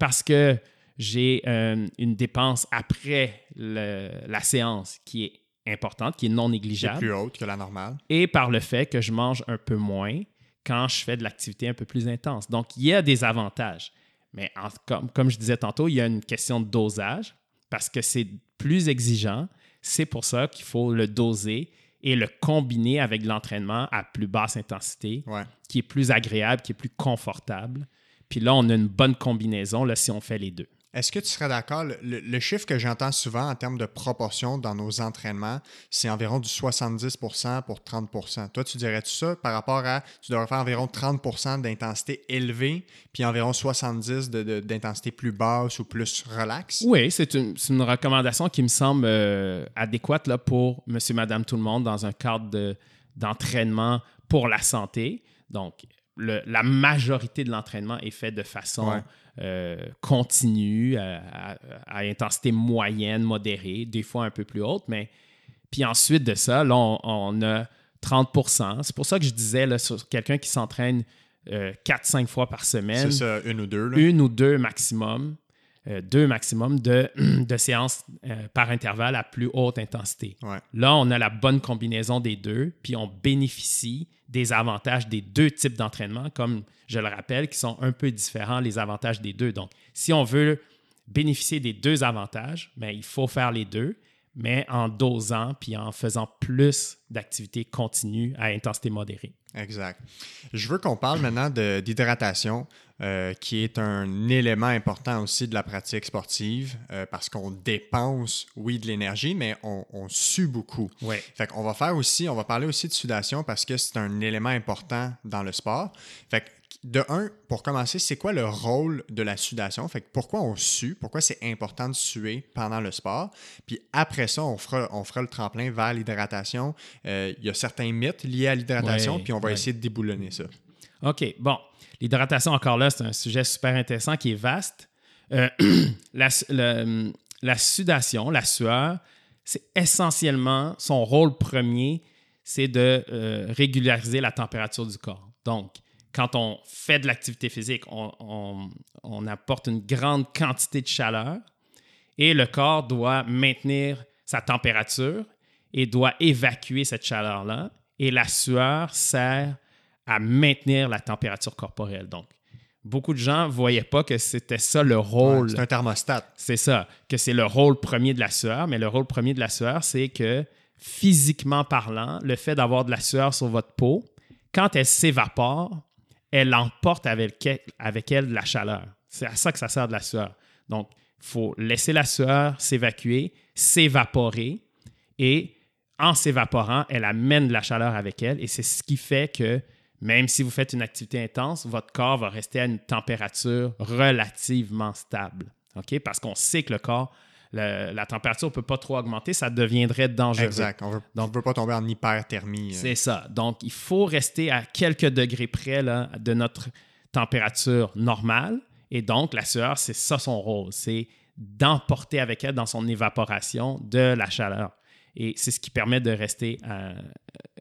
Parce que j'ai euh, une dépense après la séance qui est importante, qui est non négligeable. plus haute que la normale. Et par le fait que je mange un peu moins quand je fais de l'activité un peu plus intense. Donc, il y a des avantages. Mais comme, comme je disais tantôt, il y a une question de dosage parce que c'est plus exigeant. C'est pour ça qu'il faut le doser et le combiner avec l'entraînement à plus basse intensité, qui est plus agréable, qui est plus confortable. Puis là, on a une bonne combinaison là, si on fait les deux. Est-ce que tu serais d'accord? Le, chiffre que j'entends souvent en termes de proportion dans nos entraînements, c'est environ du 70% pour 30% Toi, tu dirais-tu ça par rapport à tu devrais faire environ 30% d'intensité élevée, puis environ 70% d'intensité plus basse ou plus relaxe? Oui, c'est une, recommandation qui me semble euh, adéquate là, pour monsieur, madame, tout le monde dans un cadre d'entraînement pour la santé. Donc, la majorité de l'entraînement est fait de façon euh, continue, à, intensité moyenne, modérée, des fois un peu plus haute. Mais puis ensuite de ça, là, on, a 30% C'est pour ça que je disais, là, sur quelqu'un qui s'entraîne 4-5 euh, fois par semaine. C'est ça, une ou deux. Une ou deux maximum. Euh, deux maximum de, de séances euh, par intervalle à plus haute intensité. Ouais. Là, on a la bonne combinaison des deux, puis on bénéficie des avantages des deux types d'entraînement, comme je le rappelle, qui sont un peu différents, les avantages des deux. Donc, si on veut bénéficier des deux avantages, ben, il faut faire les deux, mais en dosant puis en faisant plus d'activités continues à intensité modérée. Exact. Je veux qu'on parle maintenant d'hydratation, euh, qui est un élément important aussi de la pratique sportive, euh, parce qu'on dépense, oui, de l'énergie, mais on, on sue beaucoup. Oui. Fait qu'on va faire aussi, on va parler aussi de sudation parce que c'est un élément important dans le sport. Fait que de un, pour commencer, c'est quoi le rôle de la sudation? Fait que pourquoi on sue? Pourquoi c'est important de suer pendant le sport? Puis après ça, on fera, on fera le tremplin vers l'hydratation. Euh, Il y a certains mythes liés à l'hydratation, Ouais, puis on va ouais. essayer de déboulonner ça. OK, bon. L'hydratation, encore là, c'est un sujet super intéressant qui est vaste. Euh, la, le- la sudation, la sueur, c'est essentiellement son rôle premier, c'est de euh, régulariser la température du corps. Donc, quand on fait de l'activité physique, on, on- on apporte une grande quantité de chaleur et le corps doit maintenir sa température et doit évacuer cette chaleur-là. Et la sueur sert à maintenir la température corporelle. Donc, beaucoup de gens ne voyaient pas que c'était ça le rôle. Ouais, c'est un thermostat. C'est ça, que c'est le rôle premier de la sueur, mais le rôle premier de la sueur, c'est que physiquement parlant, le fait d'avoir de la sueur sur votre peau, quand elle s'évapore, elle emporte avec elle, de la chaleur. C'est à ça que ça sert de la sueur. Donc, il faut laisser la sueur s'évacuer, s'évaporer, et en s'évaporant, elle amène de la chaleur avec elle, et c'est ce qui fait que même si vous faites une activité intense, votre corps va rester à une température relativement stable. OK? Parce qu'on sait que le corps, la température ne peut pas trop augmenter, ça deviendrait dangereux. Exact. On veut, on veut pas tomber en hyperthermie. euh. C'est ça. Donc, il faut rester à quelques degrés près là, de notre température normale. Et donc, la sueur, c'est ça son rôle. C'est d'emporter avec elle dans son évaporation de la chaleur. Et c'est ce qui permet de rester à,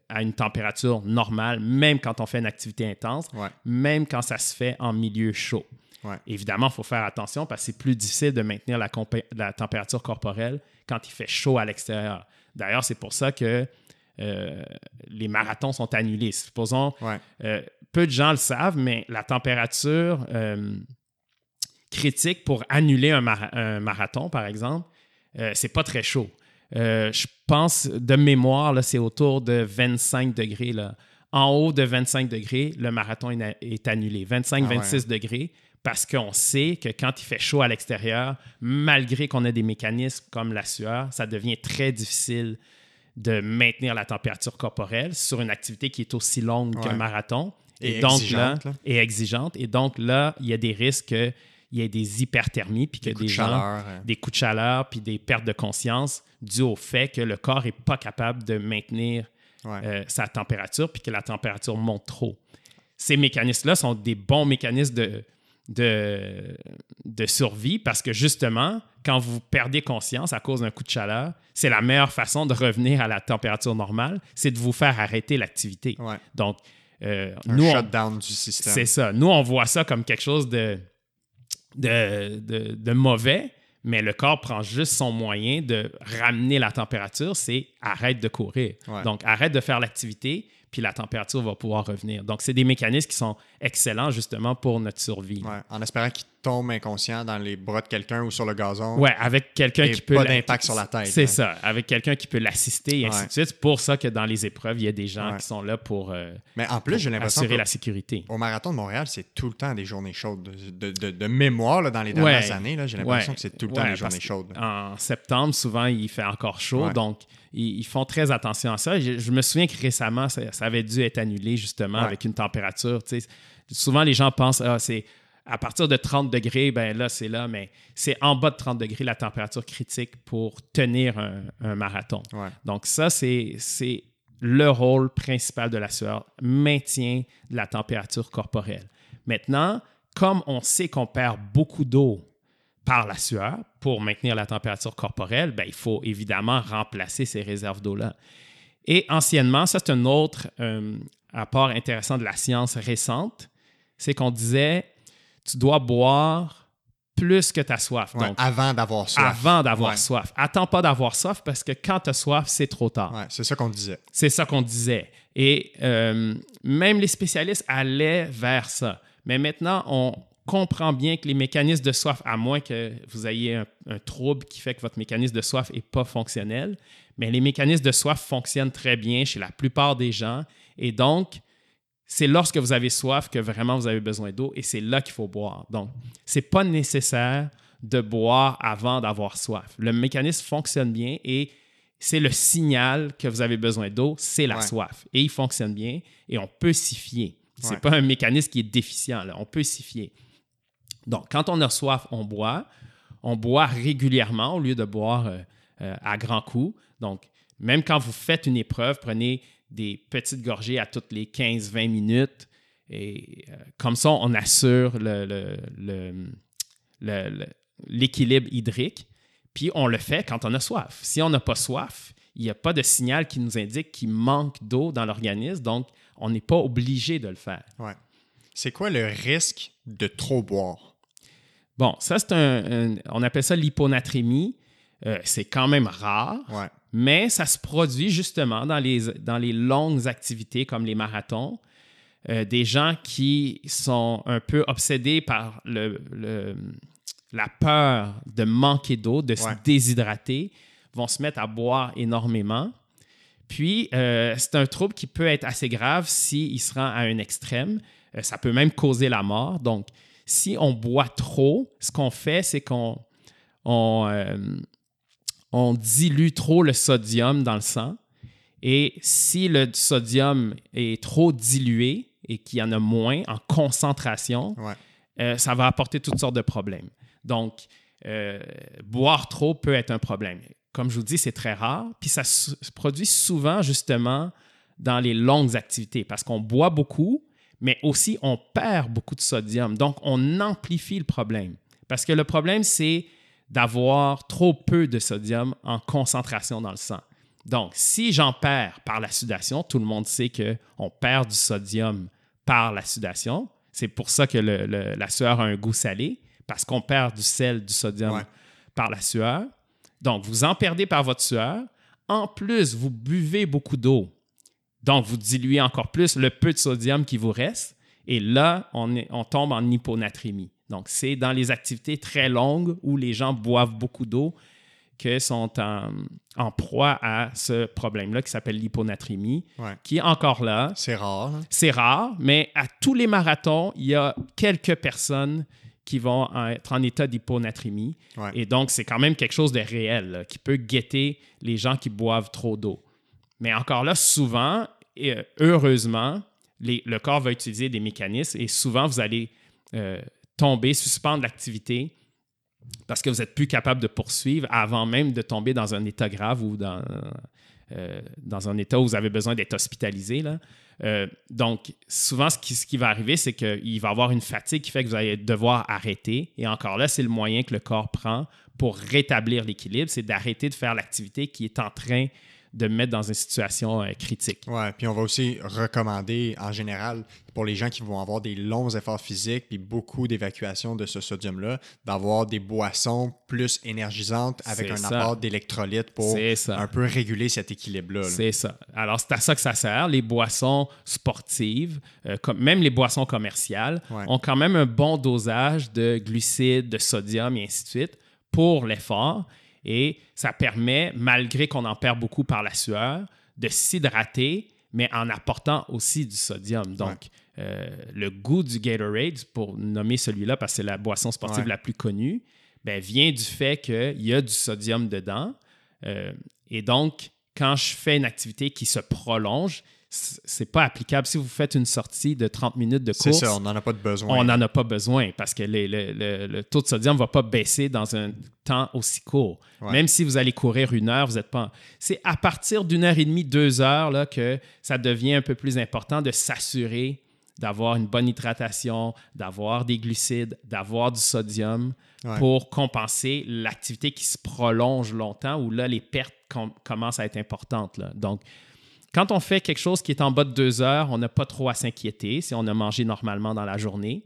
à une température normale, même quand on fait une activité intense, Ouais. même quand ça se fait en milieu chaud. Ouais. Évidemment, il faut faire attention parce que c'est plus difficile de maintenir la, température corporelle quand il fait chaud à l'extérieur. D'ailleurs, c'est pour ça que euh, les marathons sont annulés. Supposons, Ouais. euh, peu de gens le savent, mais la température euh, critique pour annuler un, mara- un marathon, par exemple, c'est pas très chaud. Je pense, de mémoire, c'est autour de 25 degrés. Là. En haut de 25 degrés, le marathon est, annulé. 25-26 degrés, parce qu'on sait que quand il fait chaud à l'extérieur, malgré qu'on ait des mécanismes comme la sueur, ça devient très difficile de maintenir la température corporelle sur une activité qui est aussi longue Ouais. qu'un marathon. Et donc exigeante, là, là. et exigeante. Et donc là, il y a des risques qu'il y ait des hyperthermies, puis que Des des, coups de gens, chaleur. euh. des coups de chaleur, puis des pertes de conscience dues au fait que le corps n'est pas capable de maintenir Ouais. euh, sa température, puis que la température monte trop. Ces mécanismes-là sont des bons mécanismes de, de, de survie parce que justement, quand vous perdez conscience à cause d'un coup de chaleur, c'est la meilleure façon de revenir à la température normale, c'est de vous faire arrêter l'activité. Ouais. Donc, euh, Un nous, on- shutdown du système. c'est ça. Nous, on voit ça comme quelque chose de, de, de- de mauvais, mais le corps prend juste son moyen de ramener la température, c'est arrête de courir. Ouais. Donc, arrête de faire l'activité, puis la température va pouvoir revenir. Donc, c'est des mécanismes qui sont excellents justement pour notre survie. Ouais. En espérant qu'il tombe inconscient dans les bras de quelqu'un ou sur le gazon. Ouais, avec quelqu'un qui peut. pas d'impact sur la tête, C'est hein. ça, avec quelqu'un qui peut l'assister et ainsi de suite. C'est pour ça que dans les épreuves, il y a des gens Ouais. qui sont là pour, euh, Mais en plus, j'ai l'impression assurer la sécurité. au marathon de Montréal, c'est tout le temps des journées chaudes. De, de- de- de mémoire, là, dans les dernières années, là, j'ai l'impression que c'est tout le temps des journées chaudes. En septembre, souvent, il fait encore chaud. Donc, ils, ils font très attention à ça. Je, je me souviens que récemment, ça, ça avait dû être annulé justement Ouais. avec une température. Souvent, les gens pensent ah, c'est à partir de 30 degrés, ben là, c'est là, mais c'est en bas de 30 degrés la température critique pour tenir un, un marathon. Ouais. Donc, ça, c'est c'est le rôle principal de la sueur, maintien de la température corporelle. Maintenant, comme on sait qu'on perd beaucoup d'eau par la sueur pour maintenir la température corporelle, ben, il faut évidemment remplacer ces réserves d'eau-là. Et anciennement, ça c'est un autre euh, apport intéressant de la science récente, c'est qu'on disait, tu dois boire plus que ta soif. Ouais, Donc, avant d'avoir soif. avant d'avoir Ouais. soif. Attends pas d'avoir soif parce que quand tu as soif, c'est trop tard. Ouais, c'est ça qu'on disait. C'est ça qu'on disait. Et euh, même les spécialistes allaient vers ça. Mais maintenant, on comprend bien que les mécanismes de soif, à moins que vous ayez un, un trouble qui fait que votre mécanisme de soif n'est pas fonctionnel, mais les mécanismes de soif fonctionnent très bien chez la plupart des gens. Et donc, c'est lorsque vous avez soif que vraiment vous avez besoin d'eau et c'est là qu'il faut boire. Donc, c'est pas nécessaire de boire avant d'avoir soif. Le mécanisme fonctionne bien et c'est le signal que vous avez besoin d'eau, c'est la Ouais. soif. Et il fonctionne bien et on peut s'y fier. C'est Ouais. pas un mécanisme qui est déficient, là. on peut s'y fier. Donc, quand on a soif, on boit. On boit régulièrement au lieu de boire euh, euh, à grands coups. Donc, même quand vous faites une épreuve, prenez des petites gorgées à toutes les 15-20 minutes. Et euh, comme ça, on assure l'équilibre hydrique. Puis on le fait quand on a soif. Si on n'a pas soif, il n'y a pas de signal qui nous indique qu'il manque d'eau dans l'organisme. Donc, on n'est pas obligé de le faire. Ouais. C'est quoi le risque de trop boire? Bon, ça, c'est un, un- On appelle ça l'hyponatrémie. Euh, c'est quand même rare, Ouais. mais ça se produit justement dans les, dans les longues activités comme les marathons. Euh, des gens qui sont un peu obsédés par le, le- la peur de manquer d'eau, de Ouais. se déshydrater, vont se mettre à boire énormément. Puis, euh, c'est un trouble qui peut être assez grave s'il se rend à un extrême. Ça peut même causer la mort. Donc, si on boit trop, ce qu'on fait, c'est qu'on on, euh, on dilue trop le sodium dans le sang. Et si le sodium est trop dilué et qu'il y en a moins en concentration, Ouais. euh, ça va apporter toutes sortes de problèmes. Donc, euh, boire trop peut être un problème. Comme je vous dis, c'est très rare. Puis ça se se produit souvent justement dans les longues activités parce qu'on boit beaucoup, mais aussi on perd beaucoup de sodium. Donc, on amplifie le problème. Parce que le problème, c'est d'avoir trop peu de sodium en concentration dans le sang. Donc, si j'en perds par la sudation, tout le monde sait qu'on perd du sodium par la sudation. C'est pour ça que le- le- la sueur a un goût salé, parce qu'on perd du sel, du sodium Ouais. par la sueur. Donc, vous en perdez par votre sueur. En plus, vous buvez beaucoup d'eau. Donc, vous diluez encore plus le peu de sodium qui vous reste. Et là, on, est- on tombe en hyponatrémie. Donc, c'est dans les activités très longues où les gens boivent beaucoup d'eau que sont en, en proie à ce problème-là qui s'appelle l'hyponatrémie, Ouais. qui est encore là. C'est rare. hein? C'est rare, mais à tous les marathons, il y a quelques personnes qui vont être en état d'hyponatrémie. Ouais. Et donc, c'est quand même quelque chose de réel là, qui peut guetter les gens qui boivent trop d'eau. Mais encore là, souvent, et euh, heureusement, le corps va utiliser des mécanismes et souvent, vous allez euh, tomber, suspendre l'activité parce que vous n'êtes plus capable de poursuivre avant même de tomber dans un état grave ou dans, euh, dans un état où vous avez besoin d'être hospitalisé. Là. Donc, souvent, ce qui, ce qui va arriver, c'est qu'il va y avoir une fatigue qui fait que vous allez devoir arrêter. Et encore là, c'est le moyen que le corps prend pour rétablir l'équilibre, c'est d'arrêter de faire l'activité qui est en train de me mettre dans une situation euh, critique. Ouais, puis on va aussi recommander en général pour les gens qui vont avoir des longs efforts physiques puis beaucoup d'évacuation de ce sodium-là, d'avoir des boissons plus énergisantes avec un ça. apport d'électrolytes pour un peu réguler cet équilibre-là. là. C'est ça. Alors, c'est à ça que ça sert. Les boissons sportives, euh, comme, même les boissons commerciales, Ouais. ont quand même un bon dosage de glucides, de sodium et ainsi de suite pour l'effort. Et ça permet, malgré qu'on en perd beaucoup par la sueur, de s'hydrater, mais en apportant aussi du sodium. Donc, euh, le goût du Gatorade, pour nommer celui-là parce que c'est la boisson sportive Ouais. la plus connue, ben, vient du fait qu'il y a du sodium dedans. Euh, et donc, quand je fais une activité qui se prolonge, c'est pas applicable. Si vous faites une sortie de 30 minutes de C'est course, ça, on n'en a pas de besoin. on n'en a pas besoin parce que les- le, le- le taux de sodium ne va pas baisser dans un temps aussi court. Ouais. Même si vous allez courir une heure, vous n'êtes pas. C'est à partir d'une heure et demie, deux heures là, que ça devient un peu plus important de s'assurer d'avoir une bonne hydratation, d'avoir des glucides, d'avoir du sodium Ouais. pour compenser l'activité qui se prolonge longtemps où là, les pertes com- commencent à être importantes. là. Donc, quand on fait quelque chose qui est en bas de deux heures, on n'a pas trop à s'inquiéter si on a mangé normalement dans la journée.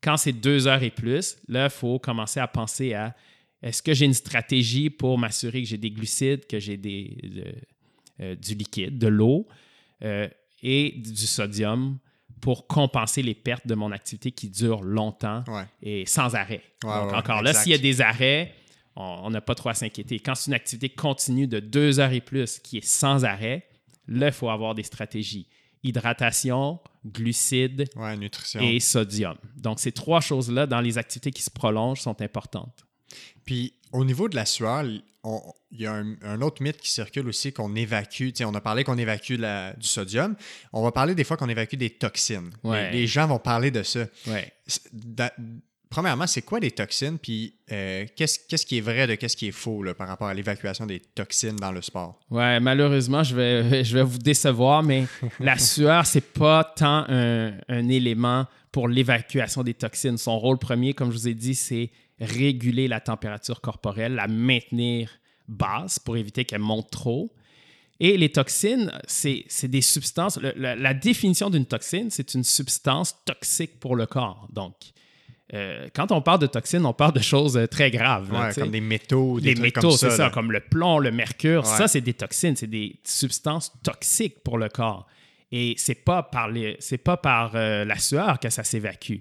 Quand c'est deux heures et plus, là, il faut commencer à penser à est-ce que j'ai une stratégie pour m'assurer que j'ai des glucides, que j'ai des, euh, du liquide, de l'eau euh, et du sodium pour compenser les pertes de mon activité qui durent longtemps et sans arrêt. Donc, encore là, s'il y a des arrêts, on n'a pas trop à s'inquiéter. Quand c'est une activité continue de deux heures et plus qui est sans arrêt, là, il faut avoir des stratégies. Hydratation, glucides et sodium. Donc, ces trois choses-là, dans les activités qui se prolongent, sont importantes. Puis au niveau de la sueur, il y a un, autre mythe qui circule aussi qu'on évacue. on a parlé qu'on évacue du sodium. On va parler des fois qu'on évacue des toxines. Les, gens vont parler de ça. Premièrement, c'est quoi des toxines? Puis euh, qu'est-ce, qui est vrai de qu'est-ce qui est faux par rapport à l'évacuation des toxines dans le sport? Ouais, malheureusement, je vais, je vais vous décevoir, mais la sueur, c'est pas tant un, un élément pour l'évacuation des toxines. Son rôle premier, comme je vous ai dit, c'est réguler la température corporelle, la maintenir basse pour éviter qu'elle monte trop. Et les toxines, c'est des substances. la, définition d'une toxine, c'est une substance toxique pour le corps. Donc, euh, quand on parle de toxines, on parle de choses euh, très graves. comme des métaux, des, métaux, c'est ça, comme le plomb, le mercure. Ça, c'est des toxines, c'est des substances toxiques pour le corps. Et c'est pas par c'est pas par euh, la sueur que ça s'évacue.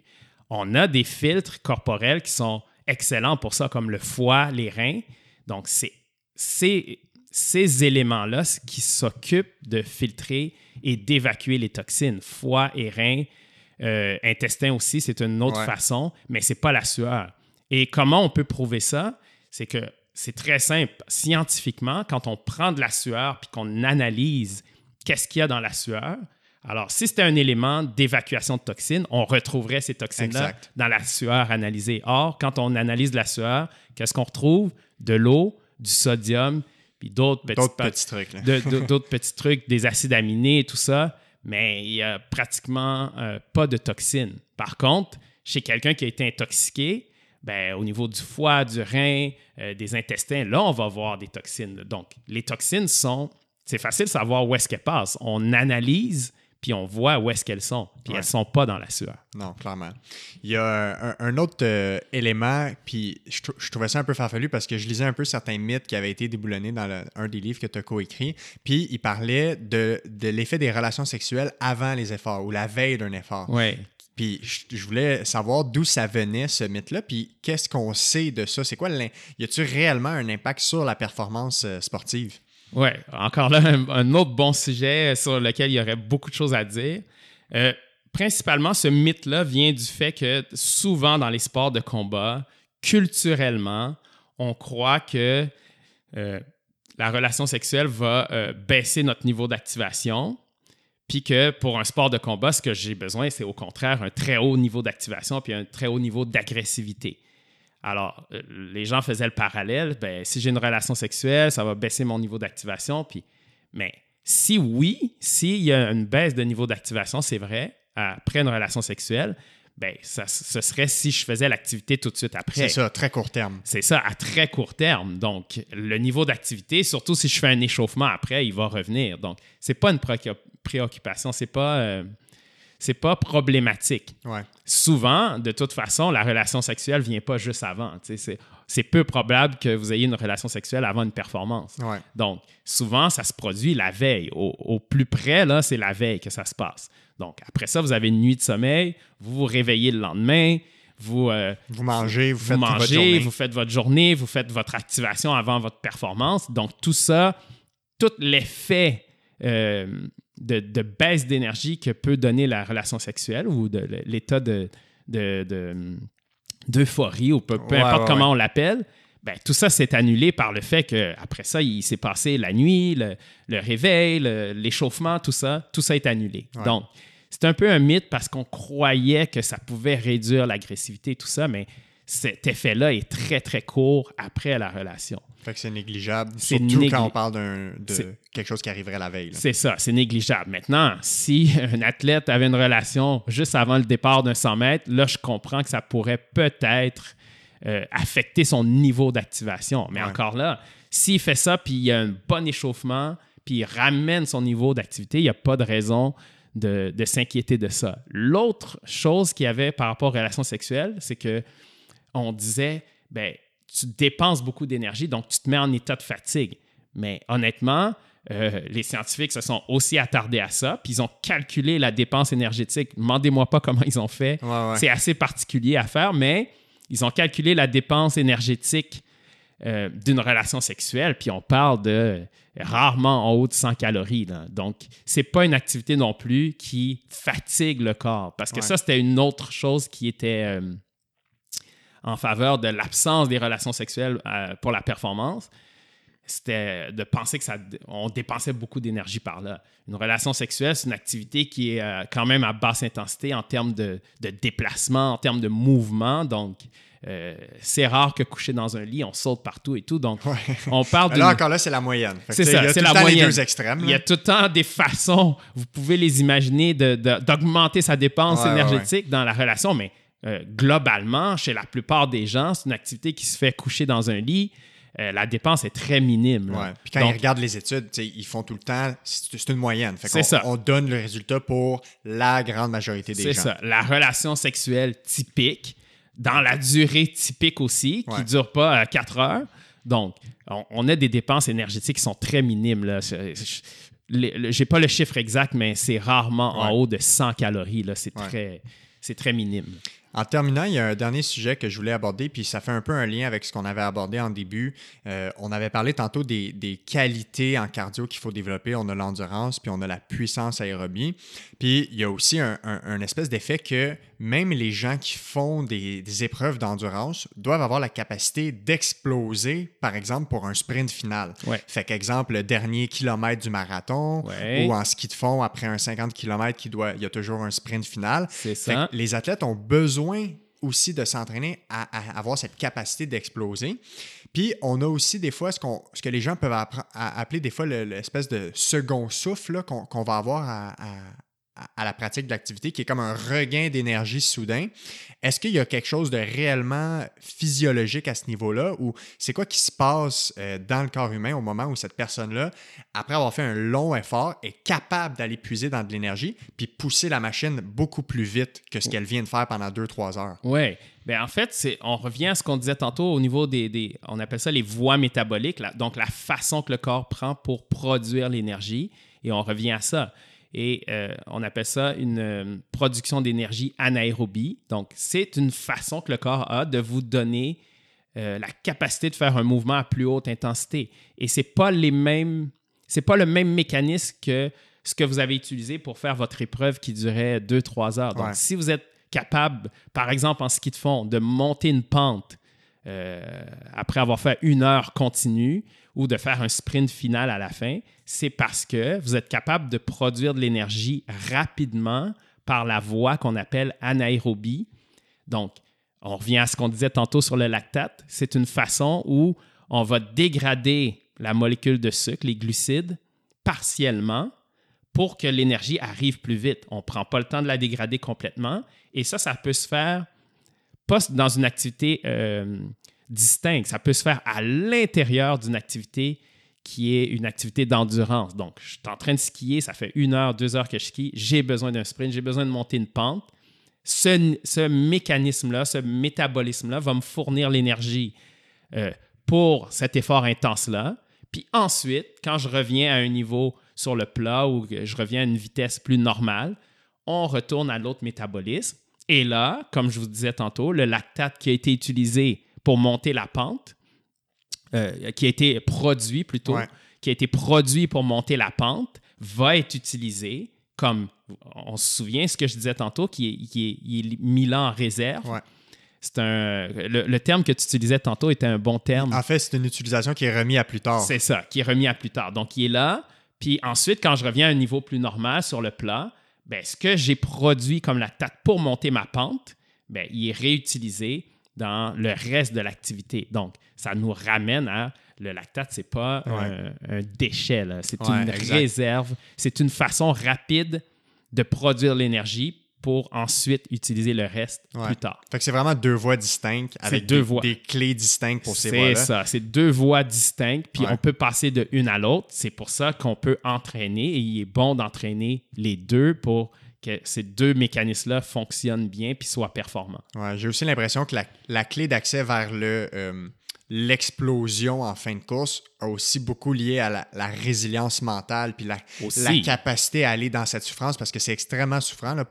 On a des filtres corporels qui sont excellents pour ça, comme le foie, les reins. Donc, c'est ces éléments-là qui s'occupent de filtrer et d'évacuer les toxines. Foie et reins, euh, intestin aussi, c'est une autre façon, mais c'est pas la sueur. Et comment on peut prouver ça? C'est que c'est très simple. Scientifiquement, quand on prend de la sueur puis qu'on analyse qu'est-ce qu'il y a dans la sueur, alors, si c'était un élément d'évacuation de toxines, on retrouverait ces toxines-là dans la sueur analysée. Or, quand on analyse la sueur, qu'est-ce qu'on retrouve? De l'eau, du sodium, puis d'autres petits, trucs. D'autres petits trucs, des acides aminés, tout ça, mais il n'y a pratiquement euh, pas de toxines. Par contre, chez quelqu'un qui a été intoxiqué, ben, au niveau du foie, du rein, euh, des intestins, là, on va voir des toxines. Donc, les toxines sont, c'est facile de savoir où est-ce qu'elles passent. On analyse puis on voit où est-ce qu'elles sont. Puis elles ne sont pas dans la sueur. Non, clairement. Il y a un, autre euh, élément, puis je, trouvais ça un peu farfelu parce que je lisais un peu certains mythes qui avaient été déboulonnés dans un des livres que tu as coécrit. Puis il parlait de, l'effet des relations sexuelles avant les efforts ou la veille d'un effort. Oui. Puis je, voulais savoir d'où ça venait, ce mythe-là, puis qu'est-ce qu'on sait de ça? C'est quoi, y a-tu réellement un impact sur la performance euh, sportive? Oui, encore là, un, autre bon sujet sur lequel il y aurait beaucoup de choses à dire. Euh, principalement, ce mythe-là vient du fait que souvent dans les sports de combat, culturellement, on croit que euh, la relation sexuelle va euh, baisser notre niveau d'activation, puis que pour un sport de combat, ce que j'ai besoin, c'est au contraire un très haut niveau d'activation, puis un très haut niveau d'agressivité. Alors, euh, les gens faisaient le parallèle. Ben, si j'ai une relation sexuelle, ça va baisser mon niveau d'activation. Puis, mais si oui, s'il y a une baisse de niveau d'activation, c'est vrai, après une relation sexuelle, ben, ça, ce serait si je faisais l'activité tout de suite après. C'est ça, à très court terme. C'est ça, à très court terme. Donc, le niveau d'activité, surtout si je fais un échauffement après, il va revenir. Donc, c'est pas une préoccupation, c'est pas. Euh, c'est pas problématique. Souvent, de toute façon, la relation sexuelle vient pas juste avant. C'est peu probable que vous ayez une relation sexuelle avant une performance. Donc, souvent, ça se produit la veille. Au, plus près, là, c'est la veille que ça se passe. Donc, après ça, vous avez une nuit de sommeil, vous vous réveillez le lendemain, vous, euh, vous mangez, vous, faites mangez, votre journée. vous faites votre journée, vous faites votre activation avant votre performance. Donc, tout ça, tout l'effet euh, de, baisse d'énergie que peut donner la relation sexuelle ou de, l'état de, d'euphorie ou peu, importe comment on l'appelle, ben, tout ça s'est annulé par le fait qu'après ça, il s'est passé la nuit, le, réveil, l'échauffement, tout ça, tout ça est annulé. Donc, c'est un peu un mythe parce qu'on croyait que ça pouvait réduire l'agressivité, tout ça, mais cet effet-là est très, très court après la relation. Fait que c'est négligeable, surtout quand on parle de quelque chose qui arriverait la veille. C'est ça, c'est négligeable. Maintenant, si un athlète avait une relation juste avant le départ d'un 100 mètres, là, je comprends que ça pourrait peut-être euh, affecter son niveau d'activation. Mais encore là, s'il fait ça, puis il y a un bon échauffement, puis il ramène son niveau d'activité, il n'y a pas de raison de, de s'inquiéter de ça. L'autre chose qu'il y avait par rapport aux relations sexuelles, c'est que on disait, ben, tu dépenses beaucoup d'énergie, donc tu te mets en état de fatigue. Mais honnêtement, euh, les scientifiques se sont aussi attardés à ça, puis ils ont calculé la dépense énergétique. Demandez-moi pas comment ils ont fait. C'est assez particulier à faire, mais ils ont calculé la dépense énergétique euh, d'une relation sexuelle, puis on parle de rarement en haut de 100 calories. Là. Donc, c'est pas une activité non plus qui fatigue le corps, parce que ça, c'était une autre chose qui était euh, en faveur de l'absence des relations sexuelles pour la performance c'était de penser que ça on dépensait beaucoup d'énergie par là. Une relation sexuelle, c'est une activité qui est euh, quand même à basse intensité en termes de, déplacement, en termes de mouvement. Donc, euh, c'est rare que coucher dans un lit, on saute partout et tout. Donc, on parle de. Là encore là, c'est la moyenne. C'est ça, c'est la moyenne. Les deux extrêmes. Il y a tout le temps des façons, vous pouvez les imaginer, d'augmenter sa dépense énergétique dans la relation, mais euh, globalement, chez la plupart des gens, c'est une activité qui se fait coucher dans un lit. Euh, la dépense est très minime. Puis quand ils regardent les études, ils font tout le temps, c'est une moyenne. c'est ça. On donne le résultat pour la grande majorité des gens. C'est ça. La relation sexuelle typique, dans la durée typique aussi, qui ne dure pas 4 euh, heures. Donc, on, a des dépenses énergétiques qui sont très minimes. Je n'ai pas le chiffre exact, mais c'est rarement en haut de 100 calories. C'est très, très minime. En terminant, il y a un dernier sujet que je voulais aborder, puis ça fait un peu un lien avec ce qu'on avait abordé en début. Euh, on avait parlé tantôt des, qualités en cardio qu'il faut développer. On a l'endurance, puis on a la puissance aérobie. Puis il y a aussi un, espèce d'effet que même les gens qui font des, épreuves d'endurance doivent avoir la capacité d'exploser, par exemple, pour un sprint final. Fait qu'exemple, le dernier kilomètre du marathon ou en ski de fond, après un 50 km, qui doit, il y a toujours un sprint final. C'est ça. les athlètes ont besoin aussi de s'entraîner à, avoir cette capacité d'exploser. Puis on a aussi des fois ce, qu'on, ce que les gens peuvent appeler des fois l'espèce de second souffle qu'on, va avoir à, à la pratique de l'activité, qui est comme un regain d'énergie soudain. Est-ce qu'il y a quelque chose de réellement physiologique à ce niveau-là ou c'est quoi qui se passe euh, dans le corps humain au moment où cette personne-là, après avoir fait un long effort, est capable d'aller puiser dans de l'énergie puis pousser la machine beaucoup plus vite que ce qu'elle vient de faire pendant deux, trois heures? Oui. Bien, en fait, on revient à ce qu'on disait tantôt au niveau des, On appelle ça les voies métaboliques, donc la façon que le corps prend pour produire l'énergie. Et on revient à ça et euh, on appelle ça une euh, production d'énergie anaérobie. Donc, c'est une façon que le corps a de vous donner euh, la capacité de faire un mouvement à plus haute intensité. Et ce n'est pas les mêmes, c'est pas le même mécanisme que ce que vous avez utilisé pour faire votre épreuve qui durait 2-3 heures. Donc, si vous êtes capable, par exemple en ski de fond, de monter une pente après avoir fait une heure continue ou de faire un sprint final à la fin, c'est parce que vous êtes capable de produire de l'énergie rapidement par la voie qu'on appelle anaérobie. Donc, on revient à ce qu'on disait tantôt sur le lactate. C'est une façon où on va dégrader la molécule de sucre, les glucides, partiellement pour que l'énergie arrive plus vite. On ne prend pas le temps de la dégrader complètement. Et ça, ça peut se faire pas dans une activité euh, distincte. Ça peut se faire à l'intérieur d'une activité qui est une activité d'endurance. Donc, je suis en train de skier, ça fait une heure, deux heures que je skie, j'ai besoin d'un sprint, j'ai besoin de monter une pente. Ce, mécanisme-là, ce métabolisme-là va me fournir l'énergie euh, pour cet effort intense-là. Puis ensuite, quand je reviens à un niveau sur le plat ou je reviens à une vitesse plus normale, on retourne à l'autre métabolisme. Et là, comme je vous disais tantôt, le lactate qui a été utilisé pour monter la pente euh, qui a été produit plutôt, qui a été produit pour monter la pente, va être utilisé comme, on se souvient ce que je disais tantôt, qui est, qui est, mis là en réserve. C'est un, le, terme que tu utilisais tantôt était un bon terme. En fait, c'est une utilisation qui est remise à plus tard. C'est ça, qui est remis à plus tard. Donc, il est là. Puis ensuite, quand je reviens à un niveau plus normal sur le plat, ben, ce que j'ai produit comme lactate pour monter ma pente, ben, il est réutilisé dans le reste de l'activité. Donc, ça nous ramène à le lactate, c'est pas un, déchet, c'est une réserve, c'est une façon rapide de produire l'énergie pour ensuite utiliser le reste Ouais. plus tard. Fait que c'est vraiment deux voies distinctes avec deux des, voies. des clés distinctes pour ces C'est voies-là. ça, c'est deux voies distinctes, puis on peut passer de une à l'autre. C'est pour ça qu'on peut entraîner et il est bon d'entraîner les deux pour que ces deux mécanismes-là fonctionnent bien puis soient performants. Ouais, J'ai aussi l'impression que la, la clé d'accès vers le euh, l'explosion en fin de course a aussi beaucoup lié à la, la résilience mentale puis la, la capacité à aller dans cette souffrance parce que c'est extrêmement souffrant. là.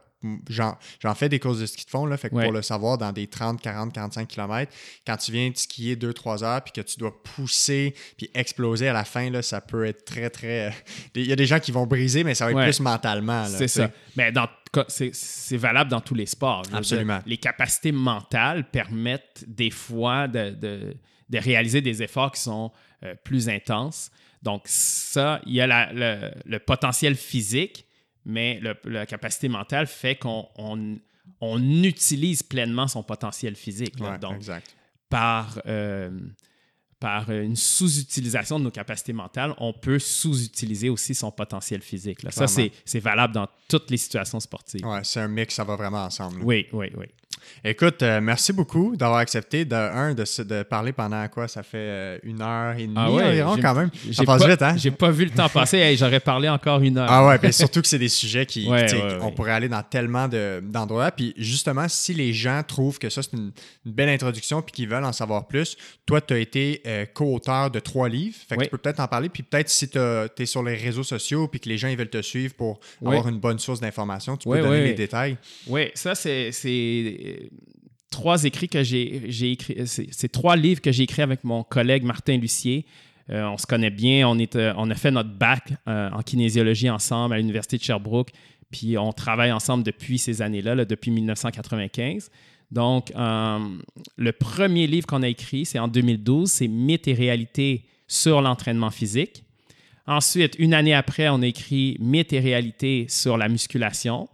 J'en fais des courses de ski de fond, là, fait que Ouais. pour le savoir, dans des 30, 40, 45 km, quand tu viens de skier 2-3 heures puis que tu dois pousser puis exploser à la fin, là, ça peut être très, très... Il y a des gens qui vont briser, mais ça va être Ouais. plus mentalement. C'est ça. Mais dans, c'est, valable dans tous les sports. Absolument. dire, les capacités mentales permettent des fois de, de- de réaliser des efforts qui sont euh, plus intenses. Donc, ça, il y a la- le, le potentiel physique, mais le- la capacité mentale fait qu'on on, on utilise pleinement son potentiel physique. là. Ouais, Donc, exact. par, euh, par une sous-utilisation de nos capacités mentales, on peut sous-utiliser aussi son potentiel physique. là. Ça, c'est c'est valable dans toutes les situations sportives. Ouais, c'est un mix, ça va vraiment ensemble. là. Oui, oui, oui. Écoute, euh, merci beaucoup d'avoir accepté de un de, de parler pendant quoi? Ça fait euh, une heure et demie Ah ouais, environ quand même. Ça J'ai passe pas, vite, hein? J'ai pas vu le temps passer. Hey, J'aurais parlé encore une heure. Ah ouais, puis surtout que c'est des sujets qui, Ouais, ouais, on pourrait aller dans tellement de- d'endroits. Puis justement, si les gens trouvent que ça c'est une, une belle introduction puis qu'ils veulent en savoir plus, toi tu as été euh, co-auteur de trois livres. Fait que tu peux peut-être en parler. Puis peut-être si tu es sur les réseaux sociaux puis que les gens ils veulent te suivre pour avoir une bonne source d'information, tu peux donner les détails. Oui, ça, c'est euh, trois écrits que j'ai j'ai écrit. C'est trois livres que j'ai écrits avec mon collègue Martin Lucier. Euh, on se connaît bien. On, est, euh, on a fait notre bac euh, en kinésiologie ensemble à l'Université de Sherbrooke. Puis on travaille ensemble depuis ces années-là, là, depuis 1995. Donc, euh, le premier livre qu'on a écrit, c'est en 2012, c'est Mythes et réalités sur l'entraînement physique. Ensuite, une année après, on a écrit Mythes et réalités sur la musculation.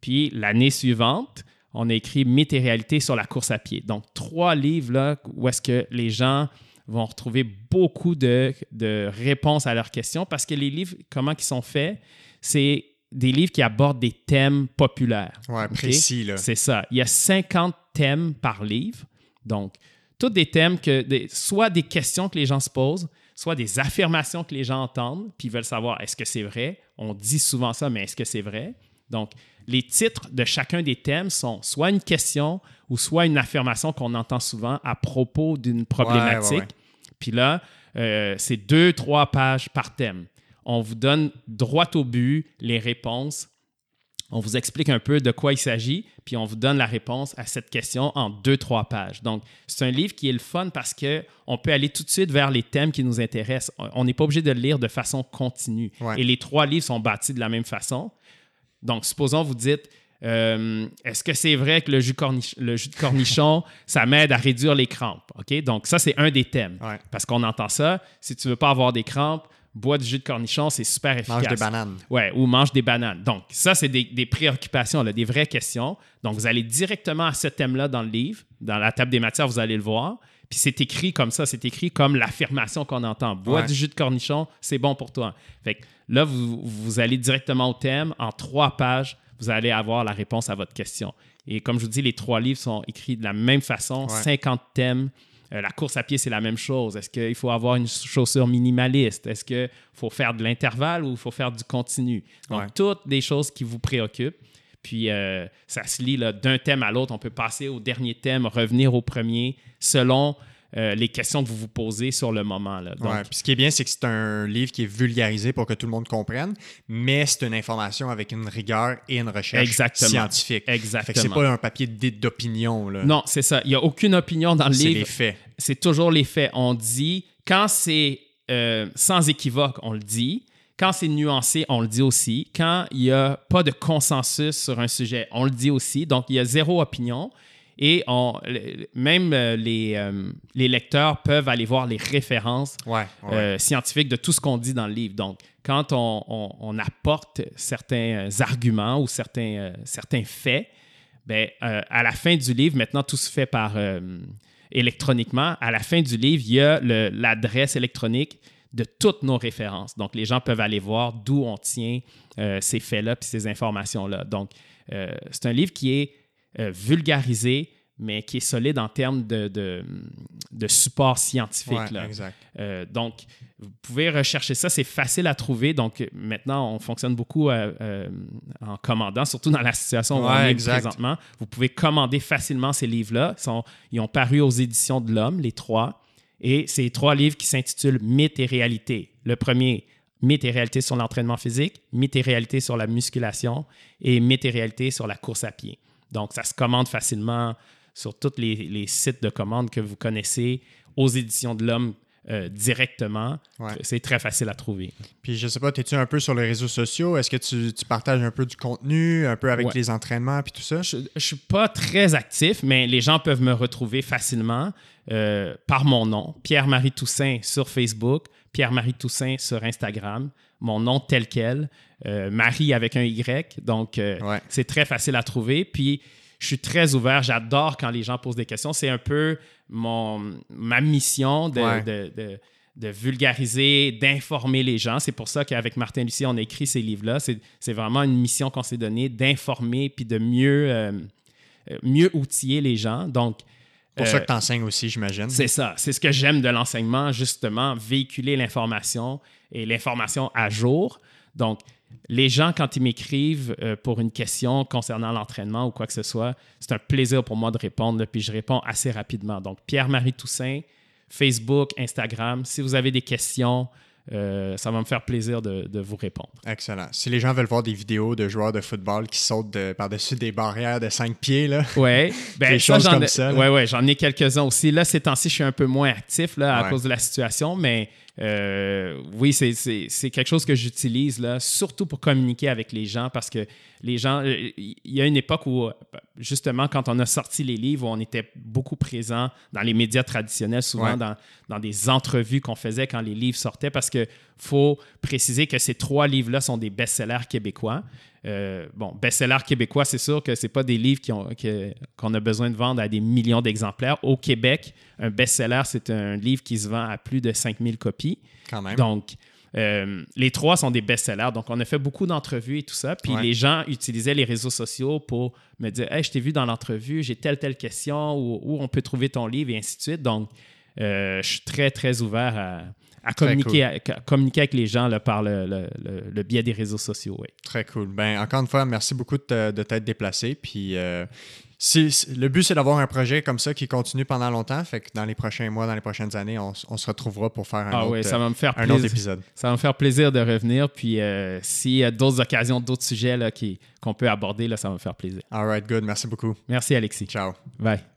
Puis l'année suivante, on a écrit Mythes et réalités sur la course à pied. Donc, trois livres là, où est-ce que les gens vont retrouver beaucoup de, de réponses à leurs questions parce que les livres, comment ils sont faits, c'est des livres qui abordent des thèmes populaires. Ouais, OK? précis là. C'est ça. Il y a 50 thèmes par livre. Donc, tous des thèmes que, des- soit des questions que les gens se posent, soit des affirmations que les gens entendent, puis ils veulent savoir est-ce que c'est vrai? On dit souvent ça, mais est-ce que c'est vrai? Donc, les titres de chacun des thèmes sont soit une question ou soit une affirmation qu'on entend souvent à propos d'une problématique. ouais, ouais. Puis là, euh, c'est deux, trois pages par thème. On vous donne droit au but les réponses on vous explique un peu de quoi il s'agit, puis on vous donne la réponse à cette question en deux, trois pages. Donc, c'est un livre qui est le fun parce que on peut aller tout de suite vers les thèmes qui nous intéressent. On n'est pas obligé de le lire de façon continue. Ouais. Et les trois livres sont bâtis de la même façon. Donc, supposons vous dites, euh, est-ce que c'est vrai que le jus, cornich- le jus de cornichon, ça m'aide à réduire les crampes? OK? Donc, ça, c'est un des thèmes. Ouais. Parce qu'on entend ça. Si tu veux pas avoir des crampes, bois du jus de cornichon, c'est super efficace. Mange des bananes. Ouais, ou mange des bananes. Donc, ça, c'est des, des préoccupations, là, des vraies questions. Donc, vous allez directement à ce thème-là dans le livre. Dans la table des matières, vous allez le voir. Puis c'est écrit comme ça, c'est écrit comme l'affirmation qu'on entend. Bois Ouais. du jus de cornichon, c'est bon pour toi. Fait que là, vous, vous allez directement au thème. En trois pages, vous allez avoir la réponse à votre question. Et comme je vous dis, les trois livres sont écrits de la même façon, Ouais. 50 thèmes. Euh, la course à pied, c'est la même chose. Est-ce qu'il faut avoir une chaussure minimaliste? Est-ce qu'il faut faire de l'intervalle ou il faut faire du continu? Donc, Ouais. toutes des choses qui vous préoccupent. Puis, euh, ça se lit d'un thème à l'autre. On peut passer au dernier thème, revenir au premier, selon euh, les questions que vous vous posez sur le moment. Là. Donc, Ouais, puis ce qui est bien, c'est que c'est un livre qui est vulgarisé pour que tout le monde comprenne, mais c'est une information avec une rigueur et une recherche Exactement. scientifique. Que c'est Exactement. pas un papier d'opinion. Non, c'est ça. Il n'y a aucune opinion dans le c'est livre. les faits. c'est toujours les faits. On dit, quand c'est euh, sans équivoque, on le dit. Quand c'est nuancé, on le dit aussi. Quand il n'y a pas de consensus sur un sujet, on le dit aussi. Donc, il y a zéro opinion. Et on, même euh, les, euh, les lecteurs peuvent aller voir les références Ouais. ouais. euh, scientifiques de tout ce qu'on dit dans le livre. Donc, quand on, on- on apporte certains arguments ou certains, euh, certains faits, ben, à la fin du livre, maintenant tout se fait par électroniquement. À la fin du livre, il y a l'adresse électronique de toutes nos références. Donc, les gens peuvent aller voir d'où on tient euh, ces faits-là puis ces informations-là. Donc, c'est un livre qui est vulgarisé, mais qui est solide en termes de, de, support scientifique. là. Euh, donc, vous pouvez rechercher ça, c'est facile à trouver. Donc, maintenant, on fonctionne beaucoup euh, euh, en commandant, surtout dans la situation où on est présentement. Vous pouvez commander facilement ces livres-là. Ils, ils ont paru aux éditions de l'Homme, les trois. Et c'est trois livres qui s'intitulent Mythes et réalité. Le premier, Mythes et réalité sur l'entraînement physique, Mythes et réalité sur la musculation et Mythes et réalité sur la course à pied. Donc, ça se commande facilement sur tous les, sites de commande que vous connaissez, aux éditions de l'Homme euh, directement. C'est très facile à trouver. Puis je sais pas, es-tu un peu sur les réseaux sociaux? Est-ce que tu, partages un peu du contenu, un peu avec les entraînements puis tout ça? Je, ne suis pas très actif, mais les gens peuvent me retrouver facilement euh, par mon nom, Pierre-Marie Toussaint sur Facebook, Pierre-Marie Toussaint sur Instagram, mon nom tel quel, euh, Marie avec un Y. Donc c'est très facile à trouver. Puis je suis très ouvert. J'adore quand les gens posent des questions. C'est un peu mon, ma mission de, de, vulgariser, d'informer les gens. C'est pour ça qu'avec Martin Lucie, on a écrit ces livres-là. C'est vraiment une mission qu'on s'est donnée d'informer puis de mieux, euh, euh, mieux outiller les gens. Donc, pour ça que tu enseignes aussi, j'imagine. C'est ça. C'est ce que j'aime de l'enseignement, justement, véhiculer l'information et l'information à jour. Donc, les gens, quand ils m'écrivent euh, pour une question concernant l'entraînement ou quoi que ce soit, c'est un plaisir pour moi de répondre, puis je réponds assez rapidement. Donc, Pierre-Marie Toussaint, Facebook, Instagram, si vous avez des questions, euh, ça va me faire plaisir de, vous répondre. Excellent. Si les gens veulent voir des vidéos de joueurs de football qui sautent par-dessus des barrières de 5 pieds, là. Ouais. Ben, des choses comme ça. Ouais, ouais, j'en ai quelques-uns aussi. Là, ces temps-ci, je suis un peu moins actif là, à cause de la situation, mais euh, oui, c'est quelque chose que j'utilise là, surtout pour communiquer avec les gens parce que les gens, euh, il y a une époque où, justement, quand on a sorti les livres, on était beaucoup présent dans les médias traditionnels, souvent dans, dans, des entrevues qu'on faisait quand les livres sortaient parce qu'il faut préciser que ces trois livres-là sont des best-sellers québécois. Euh, bon, best-seller québécois, c'est sûr que ce pas des livres qu'on a besoin de vendre à des millions d'exemplaires. Au Québec, un best-seller, c'est un livre qui se vend à plus de 5000 copies. Quand même. Donc, euh, les trois sont des best-sellers. Donc, on a fait beaucoup d'entrevues et tout ça. Puis les gens utilisaient les réseaux sociaux pour me dire Hey, je t'ai vu dans l'entrevue, j'ai telle, telle question, où, on peut trouver ton livre et ainsi de suite. Donc, euh, je suis très, très ouvert à, à communiquer, communiquer avec les gens par le, biais des réseaux sociaux. Très cool. Ben, encore une fois, merci beaucoup de, t'être déplacé. Puis, euh, le but, c'est d'avoir un projet comme ça qui continue pendant longtemps. Fait que dans les prochains mois, dans les prochaines années, on, se retrouvera pour faire un, ah autre, ça va me faire un autre épisode. Ça va me faire plaisir de revenir. Puis, euh, s'il y a d'autres occasions, d'autres sujets qu'on peut aborder, là, ça va me faire plaisir. All right, good. Merci beaucoup. Merci, Alexis. Ciao. Bye.